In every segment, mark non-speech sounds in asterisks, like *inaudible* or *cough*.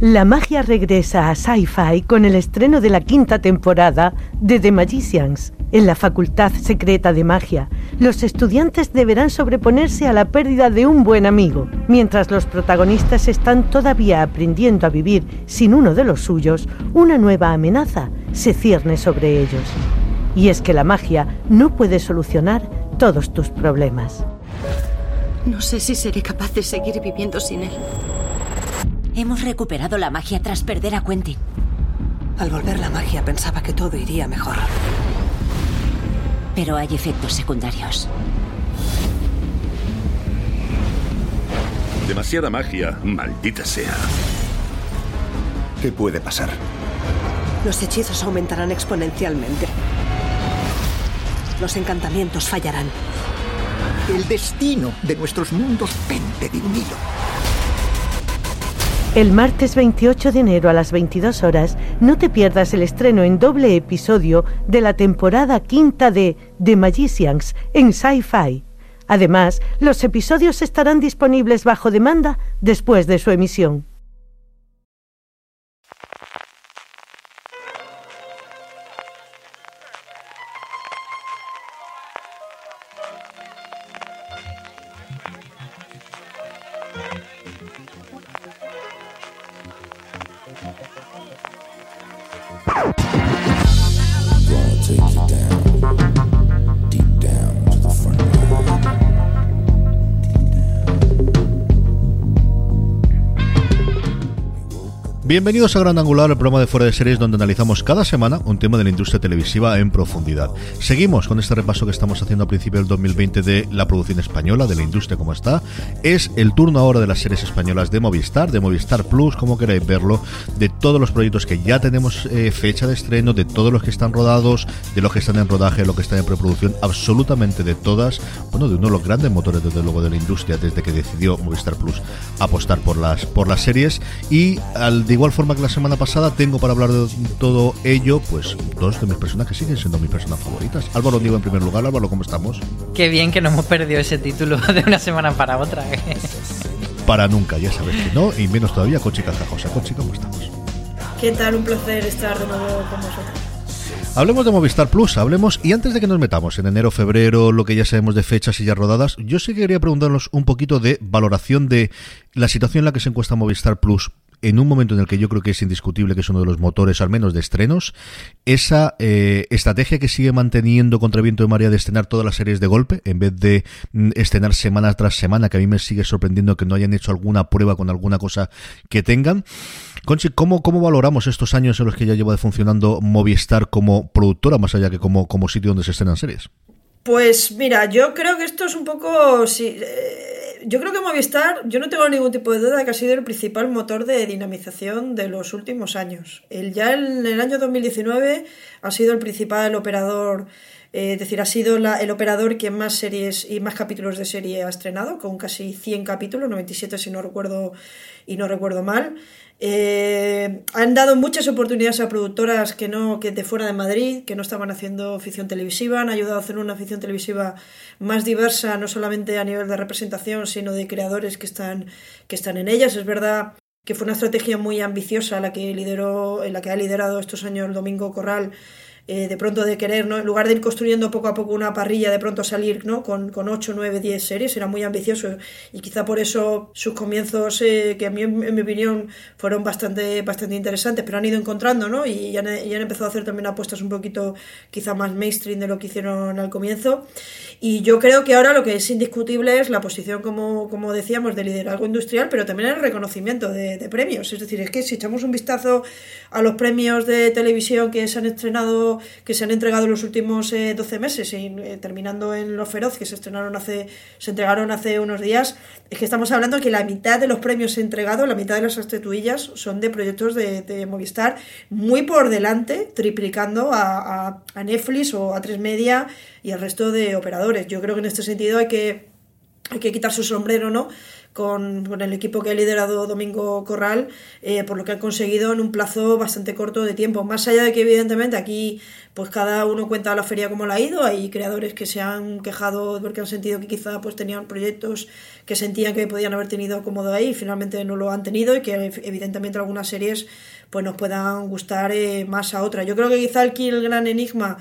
La magia regresa a Sci-Fi con el estreno de la quinta temporada de The Magicians. En la Facultad Secreta de Magia, los estudiantes deberán sobreponerse a la pérdida de un buen amigo, mientras los protagonistas están todavía aprendiendo a vivir sin uno de los suyos, una nueva amenaza se cierne sobre ellos. Y es que la magia no puede solucionar todos tus problemas. No sé si seré capaz de seguir viviendo sin él. Hemos recuperado la magia tras perder a Quentin. Al volver la magia pensaba que todo iría mejor. Pero hay efectos secundarios. Demasiada magia, maldita sea. ¿Qué puede pasar? Los hechizos aumentarán exponencialmente. Los encantamientos fallarán. El destino de nuestros mundos pende de un hilo. El martes 28 de enero a las 22 horas, no te pierdas el estreno en doble episodio de la temporada quinta de The Magicians en Sci-Fi. Además, los episodios estarán disponibles bajo demanda después de su emisión. Bienvenidos a Gran Angular, el programa de fuera de series donde analizamos cada semana un tema de la industria televisiva en profundidad. Seguimos con este repaso que estamos haciendo a principio del 2020 de la producción española, de la industria como está. Es el turno ahora de las series españolas de Movistar, de Movistar Plus, como queráis verlo, de todos los proyectos que ya tenemos eh, fecha de estreno, de todos los que están rodados, de los que están en rodaje, de los que están en preproducción, absolutamente de todas. Bueno, de uno de los grandes motores, desde luego, de la industria desde que decidió Movistar Plus apostar por las, por las series. Y al de igual forma que la semana pasada, tengo para hablar de todo ello, pues dos de mis personas que siguen siendo mis personas favoritas. Álvaro Diego en primer lugar. Álvaro, ¿cómo estamos? Qué bien que no hemos perdido ese título *laughs* de una semana para otra. ¿eh? Para nunca, ya sabes que no, y menos todavía con Chica Cajosa. Conchi, ¿cómo estamos? ¿Qué tal? Un placer estar de nuevo con vosotros. Hablemos de Movistar Plus, hablemos, y antes de que nos metamos en enero, febrero, lo que ya sabemos de fechas y ya rodadas, yo sí quería preguntarnos un poquito de valoración de la situación en la que se encuentra Movistar Plus en un momento en el que yo creo que es indiscutible que es uno de los motores, al menos de estrenos, esa eh, estrategia que sigue manteniendo contra viento de María de estrenar todas las series de golpe, en vez de mm, estrenar semana tras semana, que a mí me sigue sorprendiendo que no hayan hecho alguna prueba con alguna cosa que tengan. Conchi, ¿cómo, ¿cómo valoramos estos años en los que ya lleva funcionando Movistar como productora, más allá que como, como sitio donde se estrenan series? Pues mira, yo creo que esto es un poco... Sí, eh, yo creo que Movistar, yo no tengo ningún tipo de duda de que ha sido el principal motor de dinamización de los últimos años. El, ya en el año 2019 ha sido el principal operador, eh, es decir, ha sido el operador que más series y más capítulos de serie ha estrenado, con casi 100 capítulos, 97 si no recuerdo y no recuerdo mal. Eh, han dado muchas oportunidades a productoras que no que de fuera de Madrid, que no estaban haciendo ficción televisiva, han ayudado a hacer una ficción televisiva más diversa, no solamente a nivel de representación, sino de creadores que están, que están en ellas. Es verdad que fue una estrategia muy ambiciosa la que lideró, la que ha liderado estos años Domingo Corral eh, de pronto de querer, ¿no? En lugar de ir construyendo poco a poco una parrilla, de pronto salir, ¿no? Con, con 8, 9, 10 series, era muy ambicioso y quizá por eso sus comienzos, eh, que a mí, en, mi opinión, fueron bastante, bastante interesantes, pero han ido encontrando, ¿no? Y ya han, empezado a hacer también apuestas un poquito quizá más mainstream de lo que hicieron al comienzo. Y yo creo que ahora lo que es indiscutible es la posición, como, como decíamos, de liderazgo industrial, pero también el reconocimiento de, de premios. Es decir, es que si echamos un vistazo a los premios de televisión que se han estrenado que se han entregado en los últimos 12 meses, y, terminando en Los Feroz, que se estrenaron hace, se entregaron hace unos días, es que estamos hablando que la mitad de los premios entregados, la mitad de las estatuillas son de proyectos de, Movistar, muy por delante, triplicando a, a, Netflix o a Tres Media y al resto de operadores. Yo creo que en este sentido hay que, hay que quitar su sombrero, ¿no? Con, el equipo que ha liderado Domingo Corral, eh, por lo que han conseguido en un plazo bastante corto de tiempo. Más allá de que, evidentemente, aquí pues cada uno cuenta la feria como la ha ido. Hay creadores que se han quejado porque han sentido que quizá pues tenían proyectos que sentían que podían haber tenido cómodo ahí y finalmente no lo han tenido y que evidentemente algunas series pues nos puedan gustar eh, más a otras. Yo creo que quizá aquí el gran enigma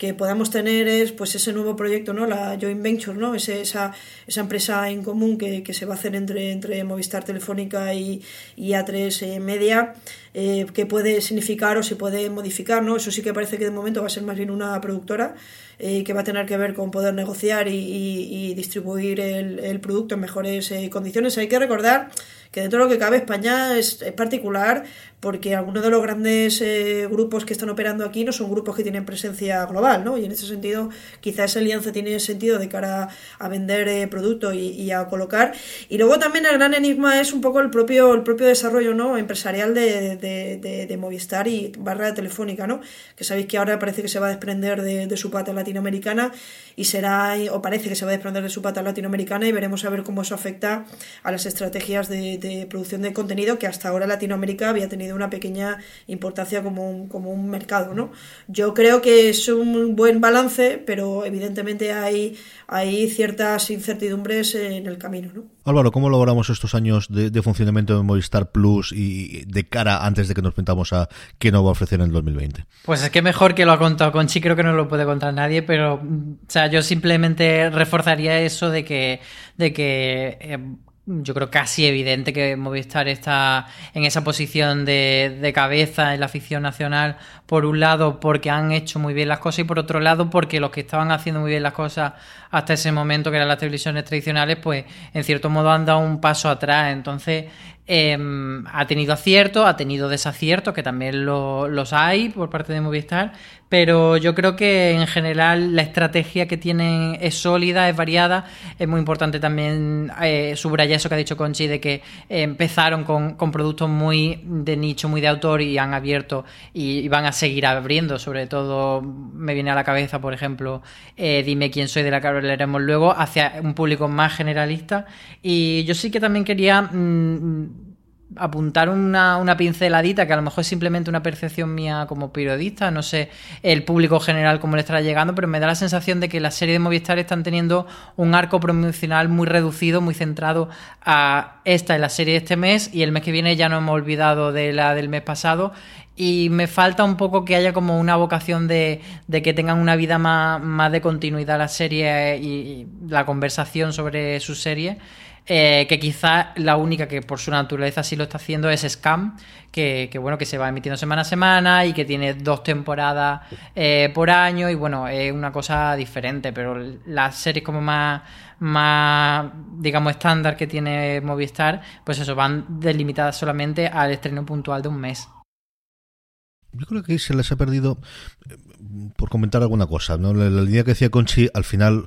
que podamos tener es pues ese nuevo proyecto, ¿no? La joint venture, ¿no? Ese, esa, esa empresa en común que, que, se va a hacer entre, entre Movistar Telefónica y, y A3 eh, Media, eh, que puede significar o se puede modificar, ¿no? Eso sí que parece que de momento va a ser más bien una productora eh, que va a tener que ver con poder negociar y, y, distribuir el, el, producto en mejores condiciones. Hay que recordar que dentro de lo que cabe España es, es particular porque algunos de los grandes eh, grupos que están operando aquí no son grupos que tienen presencia global, ¿no? Y en ese sentido, quizá esa alianza tiene sentido de cara a vender eh, producto y, a colocar. Y luego también el gran enigma es un poco el propio, el propio desarrollo ¿no? empresarial de, de, Movistar y barra telefónica, ¿no? Que sabéis que ahora parece que se va a desprender de, su pata latinoamericana y será, o parece que se va a desprender de su pata latinoamericana y veremos a ver cómo eso afecta a las estrategias de producción de contenido que hasta ahora Latinoamérica había tenido una pequeña importancia como un, como un mercado. ¿no? Yo creo que es un buen balance, pero evidentemente hay, hay ciertas incertidumbres en el camino. ¿no? Álvaro, ¿cómo logramos estos años de, funcionamiento de Movistar Plus y de cara antes de que nos pintamos a qué nos va a ofrecer en el 2020? Pues es que mejor que lo ha contado Conchi, creo que no lo puede contar nadie, pero o sea, yo simplemente reforzaría eso de que, de que eh, yo creo casi evidente que Movistar está en esa posición de, de, cabeza en la afición nacional, por un lado porque han hecho muy bien las cosas y por otro lado porque los que estaban haciendo muy bien las cosas hasta ese momento, que eran las televisiones tradicionales, pues en cierto modo han dado un paso atrás. Entonces, Em, ha tenido aciertos, ha tenido desaciertos, que también los hay por parte de Movistar, pero yo creo que en general la estrategia que tienen es sólida, es variada. Es muy importante también eh, subrayar eso que ha dicho Conchi, de que empezaron con, productos muy de nicho, muy de autor y han abierto y, van a seguir abriendo. Sobre todo me viene a la cabeza, por ejemplo, eh, Dime quién soy, de la que hablaremos luego, hacia un público más generalista. Y yo sí que también quería... Mm, apuntar una, una, pinceladita que a lo mejor es simplemente una percepción mía como periodista, no sé el público general cómo le estará llegando, pero me da la sensación de que las series de Movistar están teniendo un arco promocional muy reducido, muy centrado a esta es la serie de este mes y el mes que viene ya no hemos olvidado de la del mes pasado y me falta un poco que haya como una vocación de, de que tengan una vida más, más de continuidad la serie y, y la conversación sobre su serie eh, que quizá la única que por su naturaleza sí lo está haciendo es Scam, que, bueno, que se va emitiendo semana a semana y que tiene dos temporadas eh, por año y bueno, es una cosa diferente, pero las series como más, más digamos, estándar que tiene Movistar, pues eso, van delimitadas solamente al estreno puntual de un mes. Yo creo que se les ha perdido por comentar alguna cosa. ¿no? La, línea que decía Conchi, al final,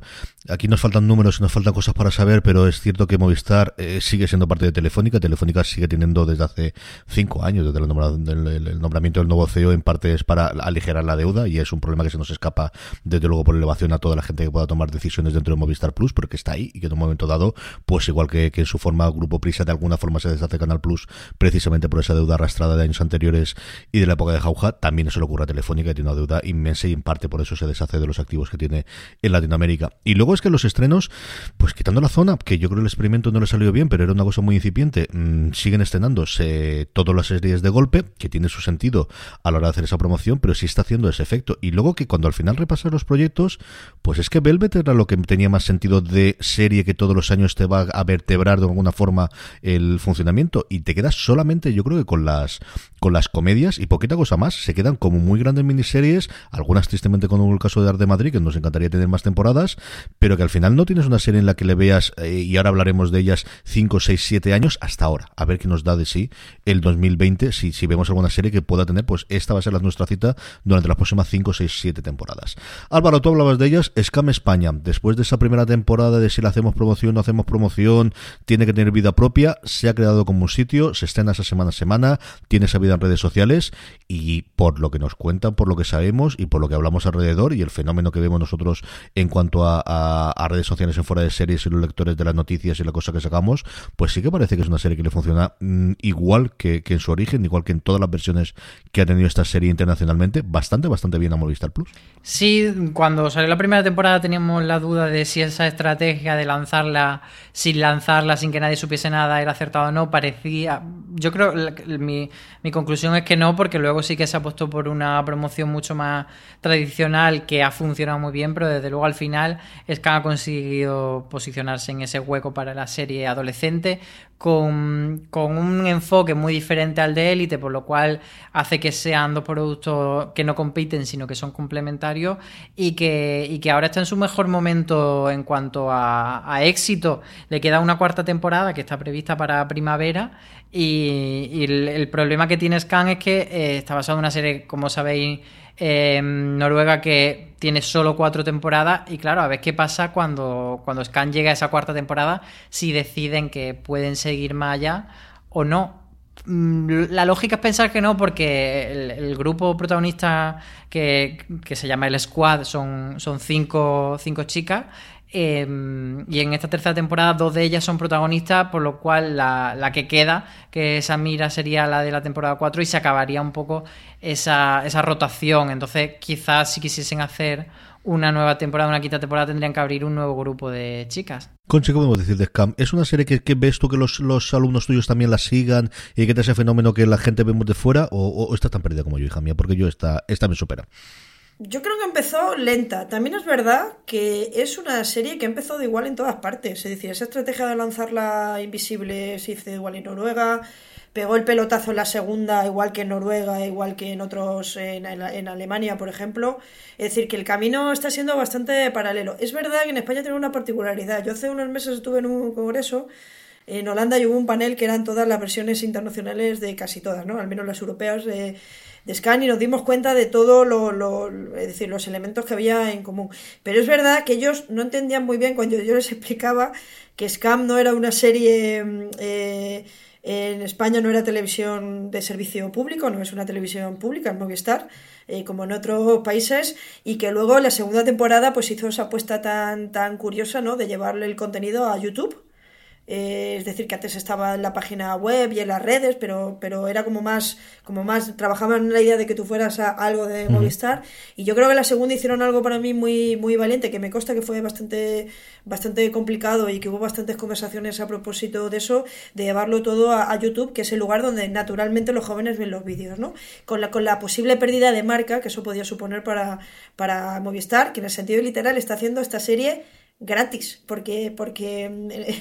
aquí nos faltan números y nos faltan cosas para saber, pero es cierto que Movistar eh, sigue siendo parte de Telefónica. Telefónica sigue teniendo desde hace cinco años, desde el, nombramiento del nuevo CEO, en parte es para aligerar la deuda y es un problema que se nos escapa, desde luego, por elevación a toda la gente que pueda tomar decisiones dentro de Movistar Plus, porque está ahí y que en un momento dado, pues igual que, que en su forma Grupo Prisa, de alguna forma se deshace Canal Plus, precisamente por esa deuda arrastrada de años anteriores y de la época de Jauja, también eso le ocurre a Telefónica, que tiene una deuda inmensa y en parte por eso se deshace de los activos que tiene en Latinoamérica. Y luego es que los estrenos, pues quitando la zona, que yo creo el experimento no le salió bien, pero era una cosa muy incipiente, mm, siguen estrenándose todas las series de golpe, que tiene su sentido a la hora de hacer esa promoción, pero sí está haciendo ese efecto. Y luego que cuando al final repasas los proyectos, pues es que Velvet era lo que tenía más sentido de serie que todos los años te va a vertebrar de alguna forma el funcionamiento y te quedas solamente yo creo que con las con las comedias y poquita cosa más se quedan como muy grandes miniseries, algunas tristemente con el caso de Arte Madrid, que nos encantaría tener más temporadas, pero que al final no tienes una serie en la que le veas, eh, y ahora hablaremos de ellas, 5, 6, 7 años hasta ahora. A ver qué nos da de sí el 2020, si, si vemos alguna serie que pueda tener, pues esta va a ser la, nuestra cita durante las próximas 5, 6, 7 temporadas. Álvaro, tú hablabas de ellas, Scam España, después de esa primera temporada de si le hacemos promoción, no hacemos promoción, tiene que tener vida propia, se ha creado como un sitio, se estrena esa semana a semana, tiene esa vida en redes sociales y por lo que nos cuentan, por lo que sabemos y por lo que hablamos alrededor y el fenómeno que vemos nosotros en cuanto a, redes sociales en fuera de series y los lectores de las noticias y la cosa que sacamos, pues sí que parece que es una serie que le funciona mm, igual que, en su origen, igual que en todas las versiones que ha tenido esta serie internacionalmente, bastante, bastante bien a Movistar Plus. Sí, cuando salió la primera temporada teníamos la duda de si esa estrategia de lanzarla sin lanzarla, sin que nadie supiese nada, era acertada o no. Parecía. Yo creo. Mi, mi conclusión es que no, porque luego sí que se ha puesto por una promoción mucho más tradicional que ha funcionado muy bien, pero desde luego al final es ha conseguido posicionarse en ese hueco para la serie adolescente con, con un enfoque muy diferente al de élite, por lo cual hace que sean dos productos que no compiten, sino que son complementarios y que, y que ahora está en su mejor momento en cuanto a, a éxito. Le queda una cuarta temporada que está prevista para primavera y, el, problema que tiene Scan es que eh, está basado en una serie, como sabéis, em, noruega que tiene solo cuatro temporadas y claro, a ver qué pasa cuando, cuando Scan llega a esa cuarta temporada, si deciden que pueden seguir más allá o no. Mm, la lógica es pensar que no, porque el, grupo protagonista que, que, se llama el Squad son, son cinco, cinco chicas Em, y en esta tercera temporada dos de ellas son protagonistas, por lo cual la, que queda, que esa mira sería la de la temporada 4 y se acabaría un poco esa, esa rotación. Entonces quizás si quisiesen hacer una nueva temporada, una quinta temporada, tendrían que abrir un nuevo grupo de chicas. Conche, ¿qué podemos decir de Scam? ¿Es una serie que, ves tú que los, alumnos tuyos también la sigan y que te hace fenómeno que la gente vemos de fuera? ¿O, o estás tan perdida como yo, hija mía? Porque yo esta, esta me supera. Yo creo que empezó lenta. También es verdad que es una serie que ha empezado igual en todas partes. Es decir, esa estrategia de lanzarla invisible se hizo igual en Noruega, pegó el pelotazo en la segunda, igual que en Noruega, igual que en otros, en, en, Alemania, por ejemplo. Es decir, que el camino está siendo bastante paralelo. Es verdad que en España tiene una particularidad. Yo hace unos meses estuve en un congreso en Holanda y hubo un panel que eran todas las versiones internacionales de casi todas, ¿no? Al menos las europeas de, de Scan y nos dimos cuenta de todo lo, lo, es los elementos que había en común. Pero es verdad que ellos no entendían muy bien cuando yo les explicaba que Scam no era una serie mm, eh, en España no era televisión de servicio público, no es una televisión pública, en Movistar, eh, como en otros países, y que luego la segunda temporada pues hizo esa apuesta tan, tan curiosa, ¿no? De llevarle el contenido a YouTube eh, es decir, que antes estaba en la página web y en las redes, pero, pero era como más, como más, trabajaban en la idea de que tú fueras a algo de Movistar. Y yo creo que la segunda hicieron algo para mí muy, muy valiente, que me consta que fue bastante, bastante complicado y que hubo bastantes conversaciones a propósito de eso, de llevarlo todo a, YouTube, que es el lugar donde naturalmente los jóvenes ven los vídeos, ¿no? Con la, con la posible pérdida de marca que eso podía suponer para, para Movistar, que en el sentido literal está haciendo esta serie gratis, porque, porque,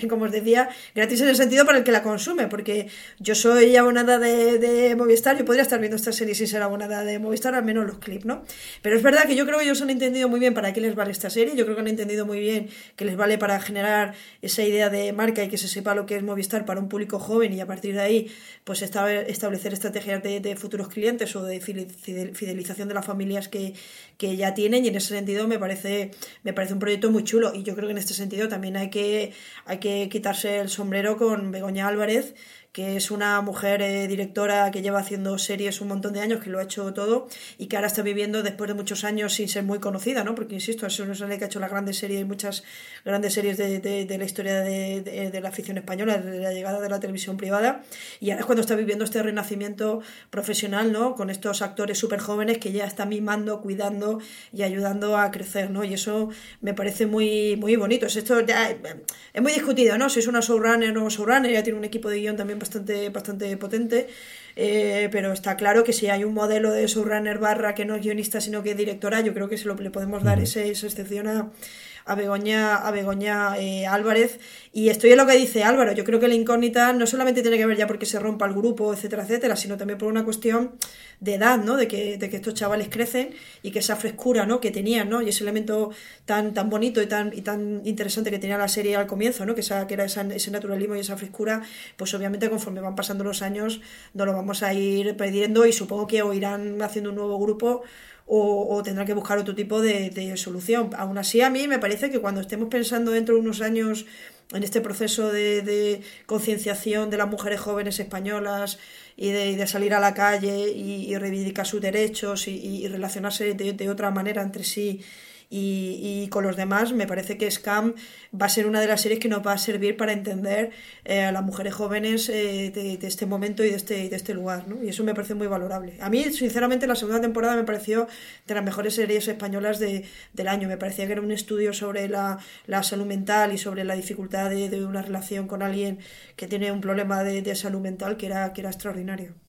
*laughs* como os decía, gratis en el sentido para el que la consume, porque yo soy abonada de, de Movistar, yo podría estar viendo esta serie sin ser abonada de Movistar, al menos los clips, ¿no? Pero es verdad que yo creo que ellos han entendido muy bien para qué les vale esta serie, yo creo que han entendido muy bien que les vale para generar esa idea de marca y que se sepa lo que es Movistar para un público joven y a partir de ahí, pues establecer estrategias de, futuros clientes o de fidelización de las familias que, que ya tienen y en ese sentido me parece, me parece un proyecto muy chulo y yo creo que en este sentido también hay que, hay que quitarse el sombrero con Begoña Álvarez que es una mujer eh, directora que lleva haciendo series un montón de años, que lo ha hecho todo y que ahora está viviendo después de muchos años sin ser muy conocida, ¿no? Porque, insisto, es una que ha hecho las grandes series, muchas grandes series de, de, la historia de, de, la afición española, de la llegada de la televisión privada y ahora es cuando está viviendo este renacimiento profesional, ¿no? Con estos actores súper jóvenes que ya están mimando, cuidando y ayudando a crecer, ¿no? Y eso me parece muy, muy bonito. Esto ya es muy discutido, ¿no? Si es una showrunner o showrunner, ya tiene un equipo de guion también bastante, bastante potente, eh, pero está claro que si hay un modelo de showrunner barra que no es guionista sino que es directora, yo creo que se lo le podemos dar esa excepción a, a Begoña, a Begoña eh, Álvarez. Y estoy en lo que dice Álvaro. Yo creo que la incógnita no solamente tiene que ver ya porque se rompa el grupo, etcétera, etcétera, sino también por una cuestión de edad, ¿no? De que, de que estos chavales crecen y que esa frescura, ¿no? Que tenían, ¿no? Y ese elemento tan, tan bonito y tan, y tan interesante que tenía la serie al comienzo, ¿no? Que, esa, que era ese naturalismo y esa frescura, pues obviamente conforme van pasando los años no lo vamos a ir perdiendo y supongo que o irán haciendo un nuevo grupo o, o tendrán que buscar otro tipo de, solución. Aún así, a mí me parece que cuando estemos pensando dentro de unos años en este proceso de, de concienciación de las mujeres jóvenes españolas y de, de salir a la calle y, y reivindicar sus derechos y, y relacionarse de, otra manera entre sí y, y, con los demás, me parece que Scam va a ser una de las series que nos va a servir para entender eh, a las mujeres jóvenes eh, de, este momento y de este, de este lugar, ¿no? Y eso me parece muy valorable. A mí, sinceramente, la segunda temporada me pareció de las mejores series españolas de, del año. Me parecía que era un estudio sobre la, la salud mental y sobre la dificultad de, de, una relación con alguien que tiene un problema de, de salud mental que era, que era extraordinario.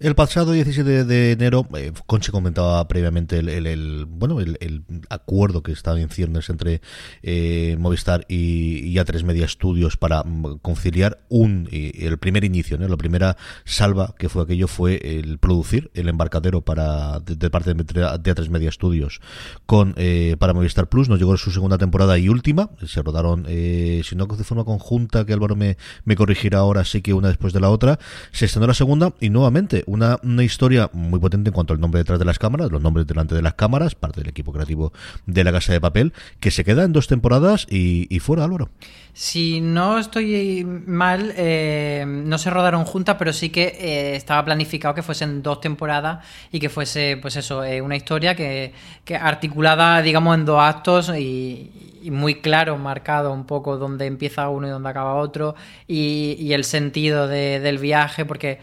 El pasado 17 de enero, eh, Conchi comentaba previamente el, el, bueno el, el, acuerdo que estaba en ciernes entre eh, Movistar y, y, A3 Media Studios para mm, conciliar un el primer inicio, ¿no? la primera salva que fue aquello fue el producir el embarcadero para de, parte de, de, A3 Media Studios con eh, para Movistar Plus. Nos llegó su segunda temporada y última. Se rodaron, eh, si no de forma conjunta, que Álvaro me, me corregirá ahora, sí que una después de la otra. Se estrenó la segunda y nuevamente una, una, historia muy potente en cuanto al nombre detrás de las cámaras, los nombres delante de las cámaras, parte del equipo creativo de la Casa de Papel, que se queda en dos temporadas y, y fuera, Álvaro. Si no estoy mal, eh, no se rodaron juntas, pero sí que eh, estaba planificado que fuesen dos temporadas y que fuese, pues eso, eh, una historia que, que, articulada, digamos, en dos actos y, y, muy claro, marcado un poco dónde empieza uno y dónde acaba otro y, y el sentido de, del viaje, porque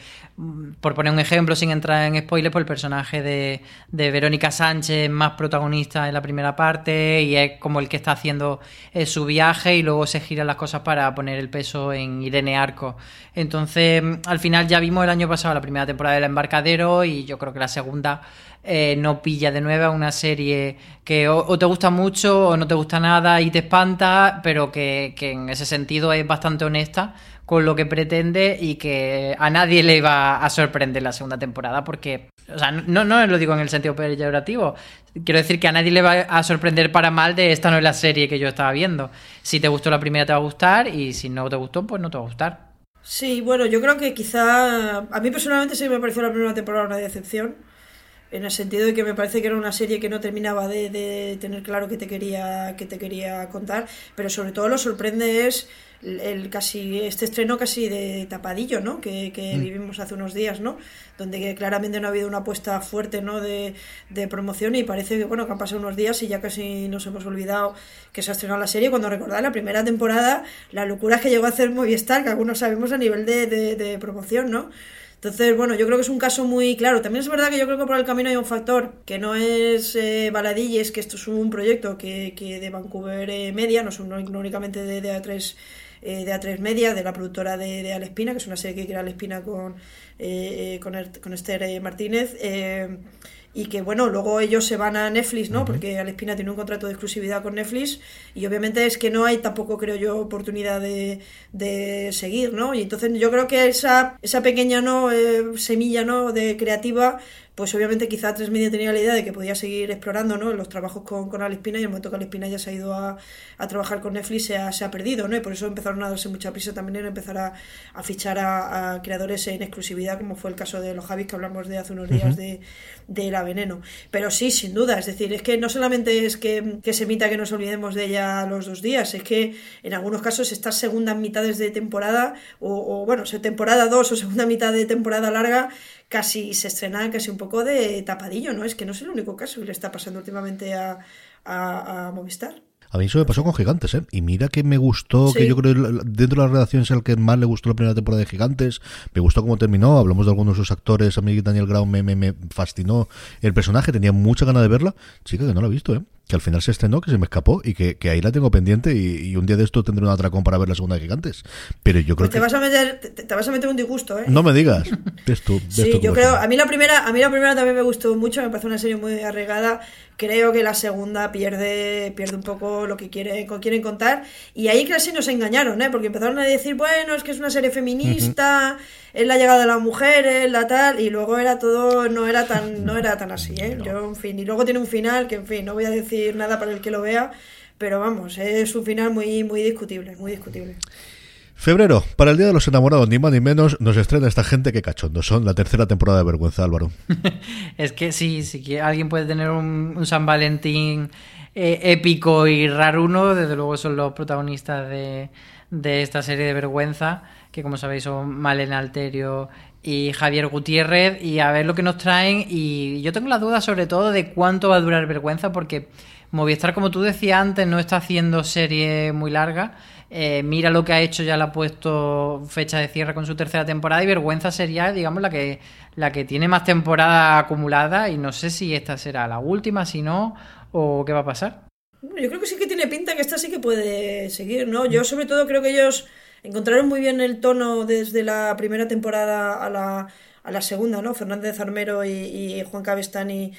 por poner un ejemplo, sin entrar en spoilers, pues el personaje de, de, Verónica Sánchez más protagonista en la primera parte y es como el que está haciendo eh, su viaje y luego se giran las cosas para poner el peso en Irene Arco. Entonces, al final ya vimos el año pasado la primera temporada del embarcadero y yo creo que la segunda eh, no pilla de nuevo una serie que o, te gusta mucho o no te gusta nada y te espanta, pero que en ese sentido es bastante honesta con lo que pretende y que a nadie le va a sorprender la segunda temporada porque, o sea, no, no lo digo en el sentido peyorativo, quiero decir que a nadie le va a sorprender para mal de esta no es la serie que yo estaba viendo. Si te gustó la primera te va a gustar y si no te gustó, pues no te va a gustar. Sí, bueno, yo creo que quizá a mí personalmente sí me pareció la primera temporada una decepción en el sentido de que me parece que era una serie que no terminaba de, de, tener claro que te quería que te quería contar pero sobre todo lo sorprende es el, el casi este estreno casi de tapadillo no que, que mm. vivimos hace unos días no donde claramente no ha habido una apuesta fuerte no de, de, promoción y parece que bueno que han pasado unos días y ya casi nos hemos olvidado que se ha estrenado la serie. Cuando recordar la primera temporada la locura que llegó a hacer Movistar que algunos sabemos a nivel de, de, de promoción no entonces, bueno, yo creo que es un caso muy claro. También es verdad que yo creo que por el camino hay un factor que no es eh, baladí, es que esto es un proyecto que, que de Vancouver eh, Media, no, son, no, no únicamente de, de A3 eh, de A3 Media, de la productora de, de Alespina, que es una serie que crea Alespina con, eh, con, er, con Esther eh, Martínez. Y que bueno, luego ellos se van a Netflix, ¿no? Uh -huh. Porque Alespina tiene un contrato de exclusividad con Netflix y obviamente es que no hay tampoco, creo yo, oportunidad de, de seguir, ¿no? Y entonces yo creo que esa, esa pequeña ¿no? Eh, semilla ¿no? de creativa pues obviamente quizá Tres Media tenía la idea de que podía seguir explorando ¿no? los trabajos con, con Alespina y el momento que Alespina ya se ha ido a, a trabajar con Netflix se ha, se ha, perdido, ¿no? Y por eso empezaron a darse mucha prisa también en empezar a, a fichar a, a, creadores en exclusividad, como fue el caso de los Javis que hablamos de hace unos días uh -huh. de, de, La Veneno. Pero sí, sin duda, es decir, es que no solamente es que, que se emita que nos olvidemos de ella los dos días, es que en algunos casos estas segundas mitades de temporada, o, o bueno, temporada dos o segunda mitad de temporada larga, casi se estrena casi un poco de tapadillo, ¿no? Es que no es el único caso que le está pasando últimamente a, a, a Movistar. A mí eso me pasó con Gigantes, ¿eh? Y mira que me gustó, sí. que yo creo dentro de la redacción es el que más le gustó la primera temporada de Gigantes. Me gustó cómo terminó, hablamos de algunos de sus actores. A mí Daniel Grau me, me, me fascinó el personaje, tenía mucha ganas de verla. Chica, que no la he visto, ¿eh? Que al final se estrenó, que se me escapó y que, ahí la tengo pendiente y, un día de esto tendré un atracón para ver la segunda de Gigantes. Pero yo creo pues te Vas a meter, te, vas a meter un disgusto, ¿eh? No me digas. sí, yo creo... A mí, la primera, a mí la primera también me gustó mucho, me parece una serie muy arregada creo que la segunda pierde pierde un poco lo que quiere, quieren contar y ahí casi nos engañaron ¿eh? porque empezaron a decir bueno es que es una serie feminista es la llegada de las mujeres la tal y luego era todo no era tan no era tan así ¿eh? yo en fin y luego tiene un final que en fin no voy a decir nada para el que lo vea pero vamos es un final muy muy discutible muy discutible Febrero, para el Día de los Enamorados, ni más ni menos, nos estrena esta gente que cachondo. Son la tercera temporada de Vergüenza, Álvaro. *laughs* es que sí, si alguien puede tener un, San Valentín eh, épico y raruno, desde luego son los protagonistas de, esta serie de Vergüenza, que como sabéis son Malena Alterio y Javier Gutiérrez, y a ver lo que nos traen. Y yo tengo la duda sobre todo de cuánto va a durar Vergüenza, porque Movistar, como tú decías antes, no está haciendo serie muy larga eh, mira lo que ha hecho, ya le ha puesto fecha de cierre con su tercera temporada y vergüenza sería, digamos, la que, la que tiene más temporada acumulada y no sé si esta será la última, si no, o qué va a pasar. Yo creo que sí que tiene pinta que esta sí que puede seguir, ¿no? Yo sobre todo creo que ellos encontraron muy bien el tono desde la primera temporada a la, a la segunda, ¿no? Fernández Armero y, Juan Cabestani.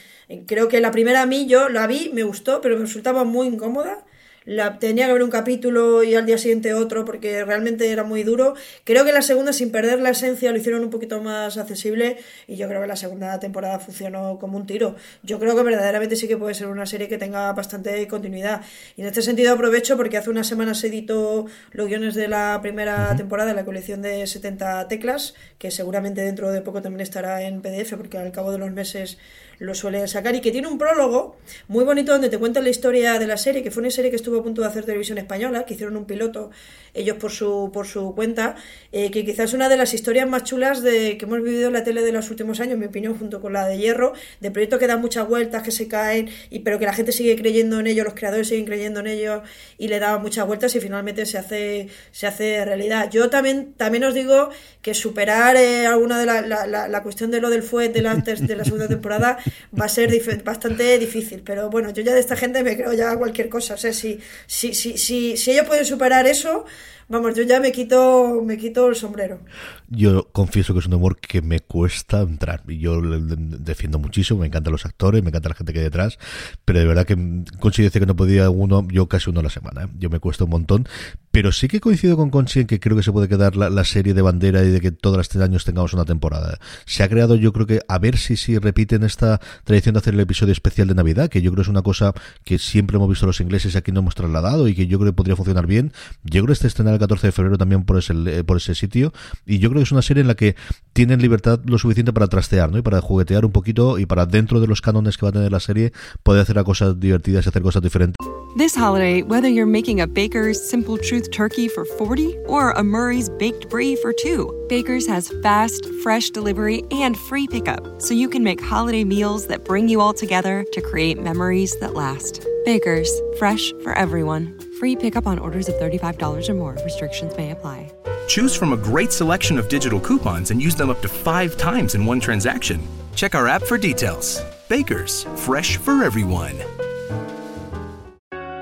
Creo que la primera a mí yo la vi, me gustó, pero me resultaba muy incómoda la, tenía que haber un capítulo y al día siguiente otro porque realmente era muy duro. Creo que la segunda, sin perder la esencia, lo hicieron un poquito más accesible y yo creo que la segunda temporada funcionó como un tiro. Yo creo que verdaderamente sí que puede ser una serie que tenga bastante continuidad. Y en este sentido aprovecho porque hace unas semanas editó los guiones de la primera temporada, la colección de 70 teclas, que seguramente dentro de poco también estará en PDF porque al cabo de los meses lo suele sacar y que tiene un prólogo muy bonito donde te cuenta la historia de la serie, que fue una serie que estuvo a punto de hacer televisión española, que hicieron un piloto ellos por su, por su cuenta, eh, que quizás es una de las historias más chulas de, que hemos vivido en la tele de los últimos años, en mi opinión, junto con la de Hierro, de proyectos que dan muchas vueltas, que se caen, y, pero que la gente sigue creyendo en ellos, los creadores siguen creyendo en ellos y le daban muchas vueltas y finalmente se hace, se hace realidad. Yo también, también os digo que superar eh, alguna de la, la, la, cuestión de lo del fue de la, de la segunda temporada va a ser bastante difícil, pero bueno, yo ya de esta gente me creo ya cualquier cosa, o sea, si, si, si, si, si ellos pueden superar eso, Vamos, yo ya me quito, me quito el sombrero. Yo confieso que es un humor que me cuesta entrar. Yo defiendo muchísimo, me encantan los actores, me encanta la gente que hay detrás, pero de verdad que Conchi dice que no podía uno, yo casi uno a la semana. ¿eh? Yo me cuesta un montón. Pero sí que coincido con Conchi en que creo que se puede quedar la, serie de bandera y de que todos los tres años tengamos una temporada. Se ha creado, yo creo que, a ver si, si repiten esta tradición de hacer el episodio especial de Navidad, que yo creo es una cosa que siempre hemos visto los ingleses y aquí no hemos trasladado y que yo creo que podría funcionar bien. Yo creo que este estrenar el 14 de febrero también por ese, eh, por ese sitio. Y yo creo que es una serie en la que tienen libertad lo suficiente para trastear, ¿no? Y para juguetear un poquito y para dentro de los cánones que va a tener la serie poder hacer cosas divertidas y hacer cosas diferentes. This holiday, whether you're making a Baker's Simple Truth turkey for 40 or a Murray's baked brie for 2, Baker's has fast, fresh delivery and free pickup so you can make holiday meals that bring you all together to create memories that last. Baker's, fresh for everyone. Free pickup on orders of $35 or more. Restrictions may apply. Choose from a great selection of digital coupons and use them up to five times in one transaction. Check our app for details. Baker's, fresh for everyone.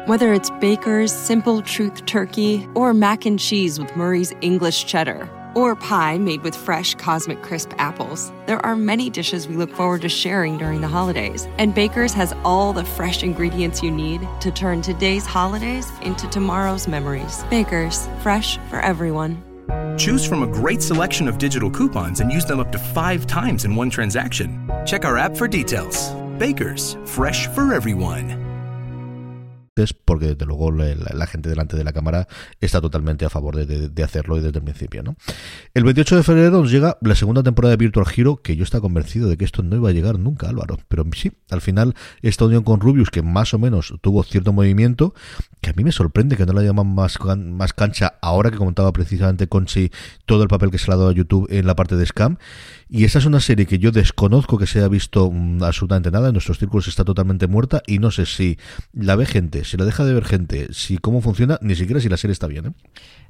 Whether it's Baker's Simple Truth Turkey or mac and cheese with Murray's English Cheddar or pie made with fresh Cosmic Crisp apples. There are many dishes we look forward to sharing during the holidays, and Baker's has all the fresh ingredients you need to turn today's holidays into tomorrow's memories. Baker's, fresh for everyone. Choose from a great selection of digital coupons and use them up to five times in one transaction. Check our app for details. Baker's, fresh for everyone. Porque desde luego la, gente delante de la cámara está totalmente a favor de, hacerlo desde el principio. ¿no? El 28 de febrero nos llega la segunda temporada de Virtual Hero, que yo estaba convencido de que esto no iba a llegar nunca, Álvaro. Pero sí, al final esta unión con Rubius, que más o menos tuvo cierto movimiento, que a mí me sorprende que no la llaman más, más cancha ahora que comentaba precisamente Conchi todo el papel que se le ha dado a YouTube en la parte de Scam Y esa es una serie que yo desconozco que se haya visto mm, absolutamente nada. En nuestros círculos está totalmente muerta y no sé si la ve gente, si la deja de ver gente, si cómo funciona, ni siquiera si la serie está bien. ¿eh?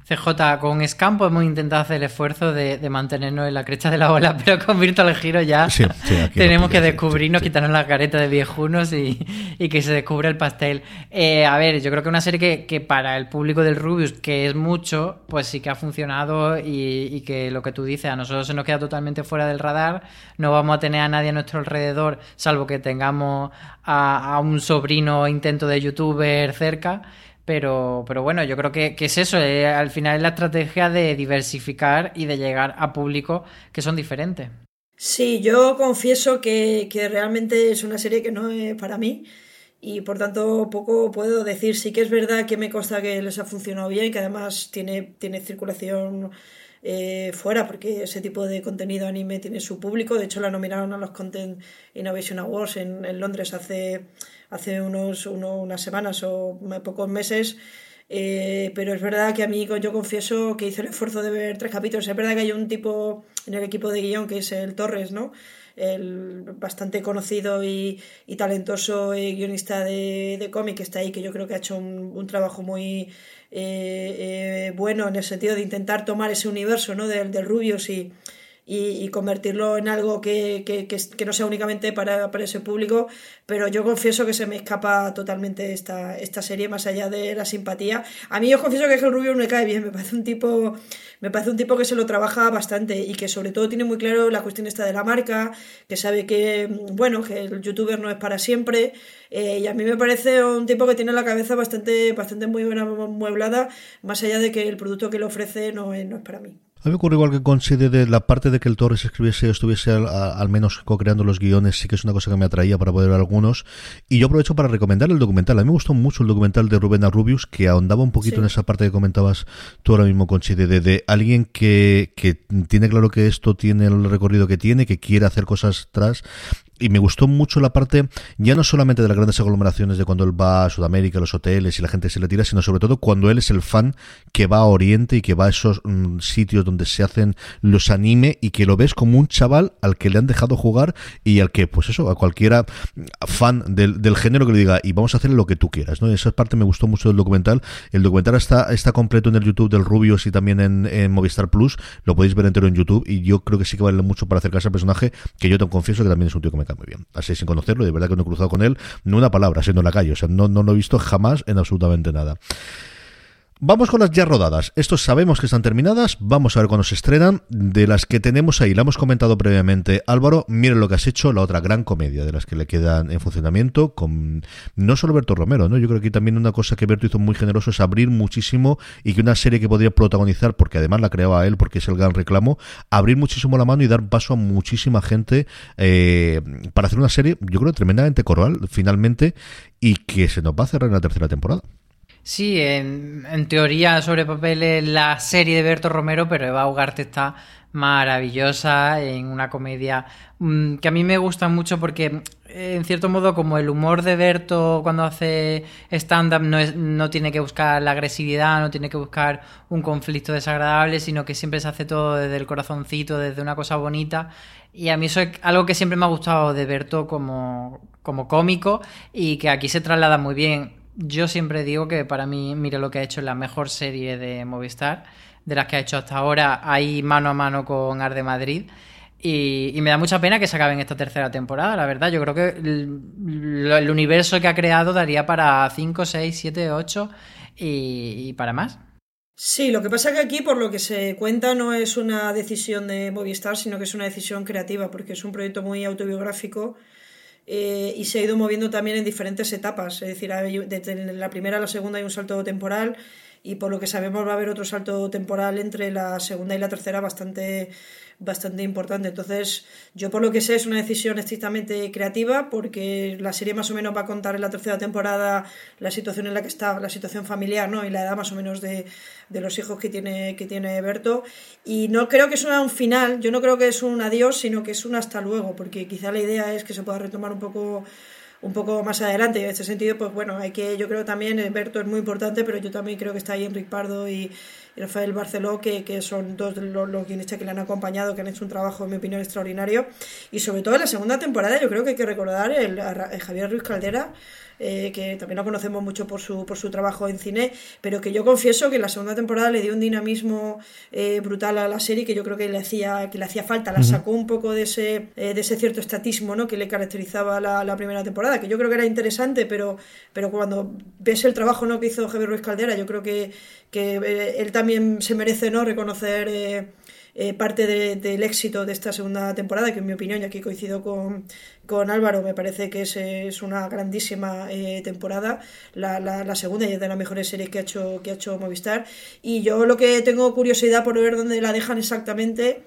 CJ, con Scampo hemos intentado hacer el esfuerzo de, mantenernos en la crecha de la ola, *laughs* pero con Virtual Giro ya *laughs* tenemos que descubrirnos, quitarnos la careta de viejunos y, que se descubra el pastel. Eh, a ver, yo creo que una serie que, para el público del Rubius, que es mucho, pues sí que ha funcionado y, que lo que tú dices, a nosotros se nos queda totalmente fuera del radar, no vamos a tener a nadie a nuestro alrededor, salvo que tengamos a, a un sobrino intento de youtuber cerca. Pero, pero bueno, yo creo que, es eso, eh, al final es la estrategia de diversificar y de llegar a públicos que son diferentes. Sí, yo confieso que, realmente es una serie que no es para mí y por tanto poco puedo decir. Sí que es verdad que me consta que les ha funcionado bien, que además tiene, tiene circulación eh, fuera, porque ese tipo de contenido anime tiene su público. De hecho, la nominaron a los Content Innovation Awards en, en Londres hace hace unos, unas semanas o pocos meses. Eh, pero es verdad que a mí yo confieso que hice el esfuerzo de ver tres capítulos. Es verdad que hay un tipo en el equipo de guion que es el Torres, ¿no? El bastante conocido y, talentoso eh, guionista de, de cómic que está ahí, que yo creo que ha hecho un, trabajo muy eh, bueno en el sentido de intentar tomar ese universo ¿no? del, del Rubius y, y, convertirlo en algo que, que, que, no sea únicamente para, para, ese público, pero yo confieso que se me escapa totalmente esta, esta serie, más allá de la simpatía. A mí yo confieso que el Rubio me cae bien, me parece un tipo, me parece un tipo que se lo trabaja bastante y que sobre todo tiene muy claro la cuestión esta de la marca, que sabe que, bueno, que el youtuber no es para siempre, eh, y a mí me parece un tipo que tiene la cabeza bastante, bastante muy buena mueblada, más allá de que el producto que le ofrece no no es para mí. A mí me ocurre igual que considere de la parte de que el Torres escribiese o estuviese al, menos co-creando los guiones, sí que es una cosa que me atraía para poder ver algunos. Y yo aprovecho para recomendar el documental. A mí me gustó mucho el documental de Rubén Arrubius, que ahondaba un poquito en esa parte que comentabas tú ahora mismo, Considere, de, de alguien que, que tiene claro que esto tiene el recorrido que tiene, que quiere hacer cosas tras y me gustó mucho la parte, ya no solamente de las grandes aglomeraciones de cuando él va a Sudamérica, los hoteles y la gente se le tira, sino sobre todo cuando él es el fan que va a Oriente y que va a esos mm, sitios donde se hacen los anime y que lo ves como un chaval al que le han dejado jugar y al que, pues eso, a cualquiera fan del, del género que le diga, y vamos a hacer lo que tú quieras, ¿no? Esa parte me gustó mucho del documental. El documental está, está completo en el YouTube del Rubios y también en, en Movistar Plus, lo podéis ver entero en YouTube y yo creo que sí que vale mucho para acercarse al personaje, que yo te confieso que también es un tío que me muy bien. Así sin conocerlo, de verdad que no he cruzado con él, ni una palabra, siendo en la calle. O sea, no, no lo he visto jamás en absolutamente nada. Vamos con las ya rodadas. Estos sabemos que están terminadas. Vamos a ver cuándo se estrenan. De las que tenemos ahí, la hemos comentado previamente. Álvaro, miren lo que has hecho, la otra gran comedia de las que le quedan en funcionamiento, con no solo Berto Romero, ¿no? Yo creo que también una cosa que Berto hizo muy generoso es abrir muchísimo y que una serie que podría protagonizar, porque además la creaba él, porque es el gran reclamo, abrir muchísimo la mano y dar paso a muchísima gente eh, para hacer una serie, yo creo, tremendamente coral, finalmente, y que se nos va a cerrar en la tercera temporada. Sí, en, teoría sobre papel es la serie de Berto Romero, pero Eva Ugarte está maravillosa en una comedia mm, que a mí me gusta mucho porque en cierto modo como el humor de Berto cuando hace stand-up no, no tiene que buscar la agresividad, no tiene que buscar un conflicto desagradable, sino que siempre se hace todo desde el corazoncito, desde una cosa bonita. Y a mí eso es algo que siempre me ha gustado de Berto como, como cómico y que aquí se traslada muy bien yo siempre digo que para mí, mire lo que ha hecho la mejor serie de Movistar, de las que ha hecho hasta ahora, ahí mano a mano con Arde Madrid. Y, me da mucha pena que se acabe en esta tercera temporada, la verdad. Yo creo que el, universo que ha creado daría para 5, 6, 7, 8 y, para más. Sí, lo que pasa que aquí, por lo que se cuenta, no es una decisión de Movistar, sino que es una decisión creativa, porque es un proyecto muy autobiográfico eh, y se ha ido moviendo también en diferentes etapas. Es decir, desde la primera a la segunda hay un salto temporal y por lo que sabemos va a haber otro salto temporal entre la segunda y la tercera bastante bastante importante. Entonces, yo por lo que sé es una decisión estrictamente creativa porque la serie más o menos va a contar en la tercera temporada la situación en la que está, la situación familiar, ¿no? Y la edad más o menos de, de los hijos que tiene, que tiene Berto. Y no creo que sea un final, yo no creo que es un adiós, sino que es un hasta luego, porque quizá la idea es que se pueda retomar un poco un poco más adelante. Y en este sentido, pues bueno, hay que, yo creo también, Berto es muy importante, pero yo también creo que está ahí Enrique Pardo y, Rafael Barceló, que, que son dos de los, los, guionistas que le han acompañado, que han hecho un trabajo, en mi opinión, extraordinario. Y sobre todo en la segunda temporada, yo creo que hay que recordar el, el Javier Ruiz Caldera, eh, que también lo conocemos mucho por su, por su trabajo en cine, pero que yo confieso que la segunda temporada le dio un dinamismo eh, brutal a la serie que yo creo que le hacía, que le hacía falta, la sacó un poco de ese, eh, de ese cierto estatismo ¿no? que le caracterizaba la, la, primera temporada, que yo creo que era interesante, pero, pero cuando ves el trabajo ¿no? que hizo Javier Ruiz Caldera, yo creo que, que él también se merece ¿no? reconocer eh, parte de, del éxito de esta segunda temporada, que en mi opinión, y aquí coincido con, con Álvaro, me parece que es, es una grandísima eh, temporada, la, la, la, segunda y es de las mejores series que ha, hecho, que ha hecho Movistar. Y yo lo que tengo curiosidad por ver dónde la dejan exactamente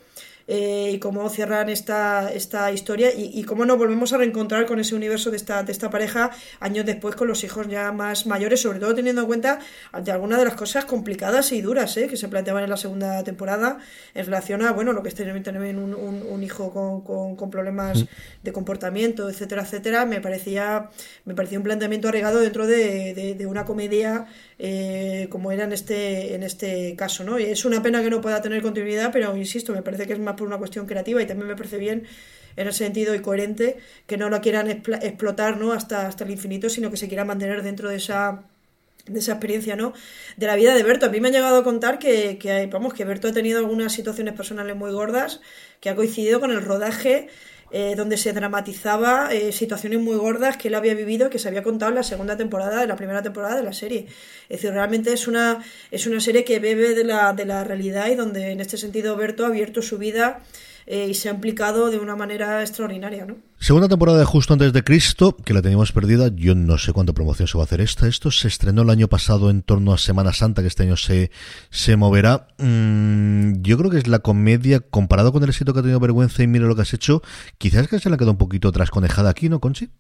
eh, y cómo cierran esta, esta historia y, y, cómo nos volvemos a reencontrar con ese universo de esta, de esta pareja años después con los hijos ya más mayores, sobre todo teniendo en cuenta de algunas de las cosas complicadas y duras ¿eh? que se planteaban en la segunda temporada en relación a bueno lo que es tener, tener un, un, un, hijo con, con, con problemas de comportamiento, etcétera, etcétera, me parecía, me parecía un planteamiento arregado dentro de, de, de una comedia eh, como era en este, en este caso. ¿no? Es una pena que no pueda tener continuidad, pero insisto, me parece que es más por una cuestión creativa y también me parece bien en ese sentido y coherente que no la quieran explotar ¿no? hasta, hasta el infinito, sino que se quiera mantener dentro de esa de esa experiencia, ¿no? De la vida de Berto. A mí me han llegado a contar que, que, vamos, que Berto ha tenido algunas situaciones personales muy gordas, que ha coincidido con el rodaje eh, donde se dramatizaba eh, situaciones muy gordas que él había vivido que se había contado en la segunda temporada, de la primera temporada de la serie. Es decir, realmente es una, es una serie que bebe de la, de la realidad y donde en este sentido Berto ha abierto su vida eh, y se ha implicado de una manera extraordinaria, ¿no? Segunda temporada de Justo antes de Cristo, que la teníamos perdida. Yo no sé cuánta promoción se va a hacer esta. Esto se estrenó el año pasado en torno a Semana Santa, que este año se, se moverá. Mm, yo creo que es la comedia, comparado con el éxito que ha tenido Vergüenza y Mira lo que has hecho, quizás que se le ha quedado un poquito trasconejada aquí, ¿no, Conchi?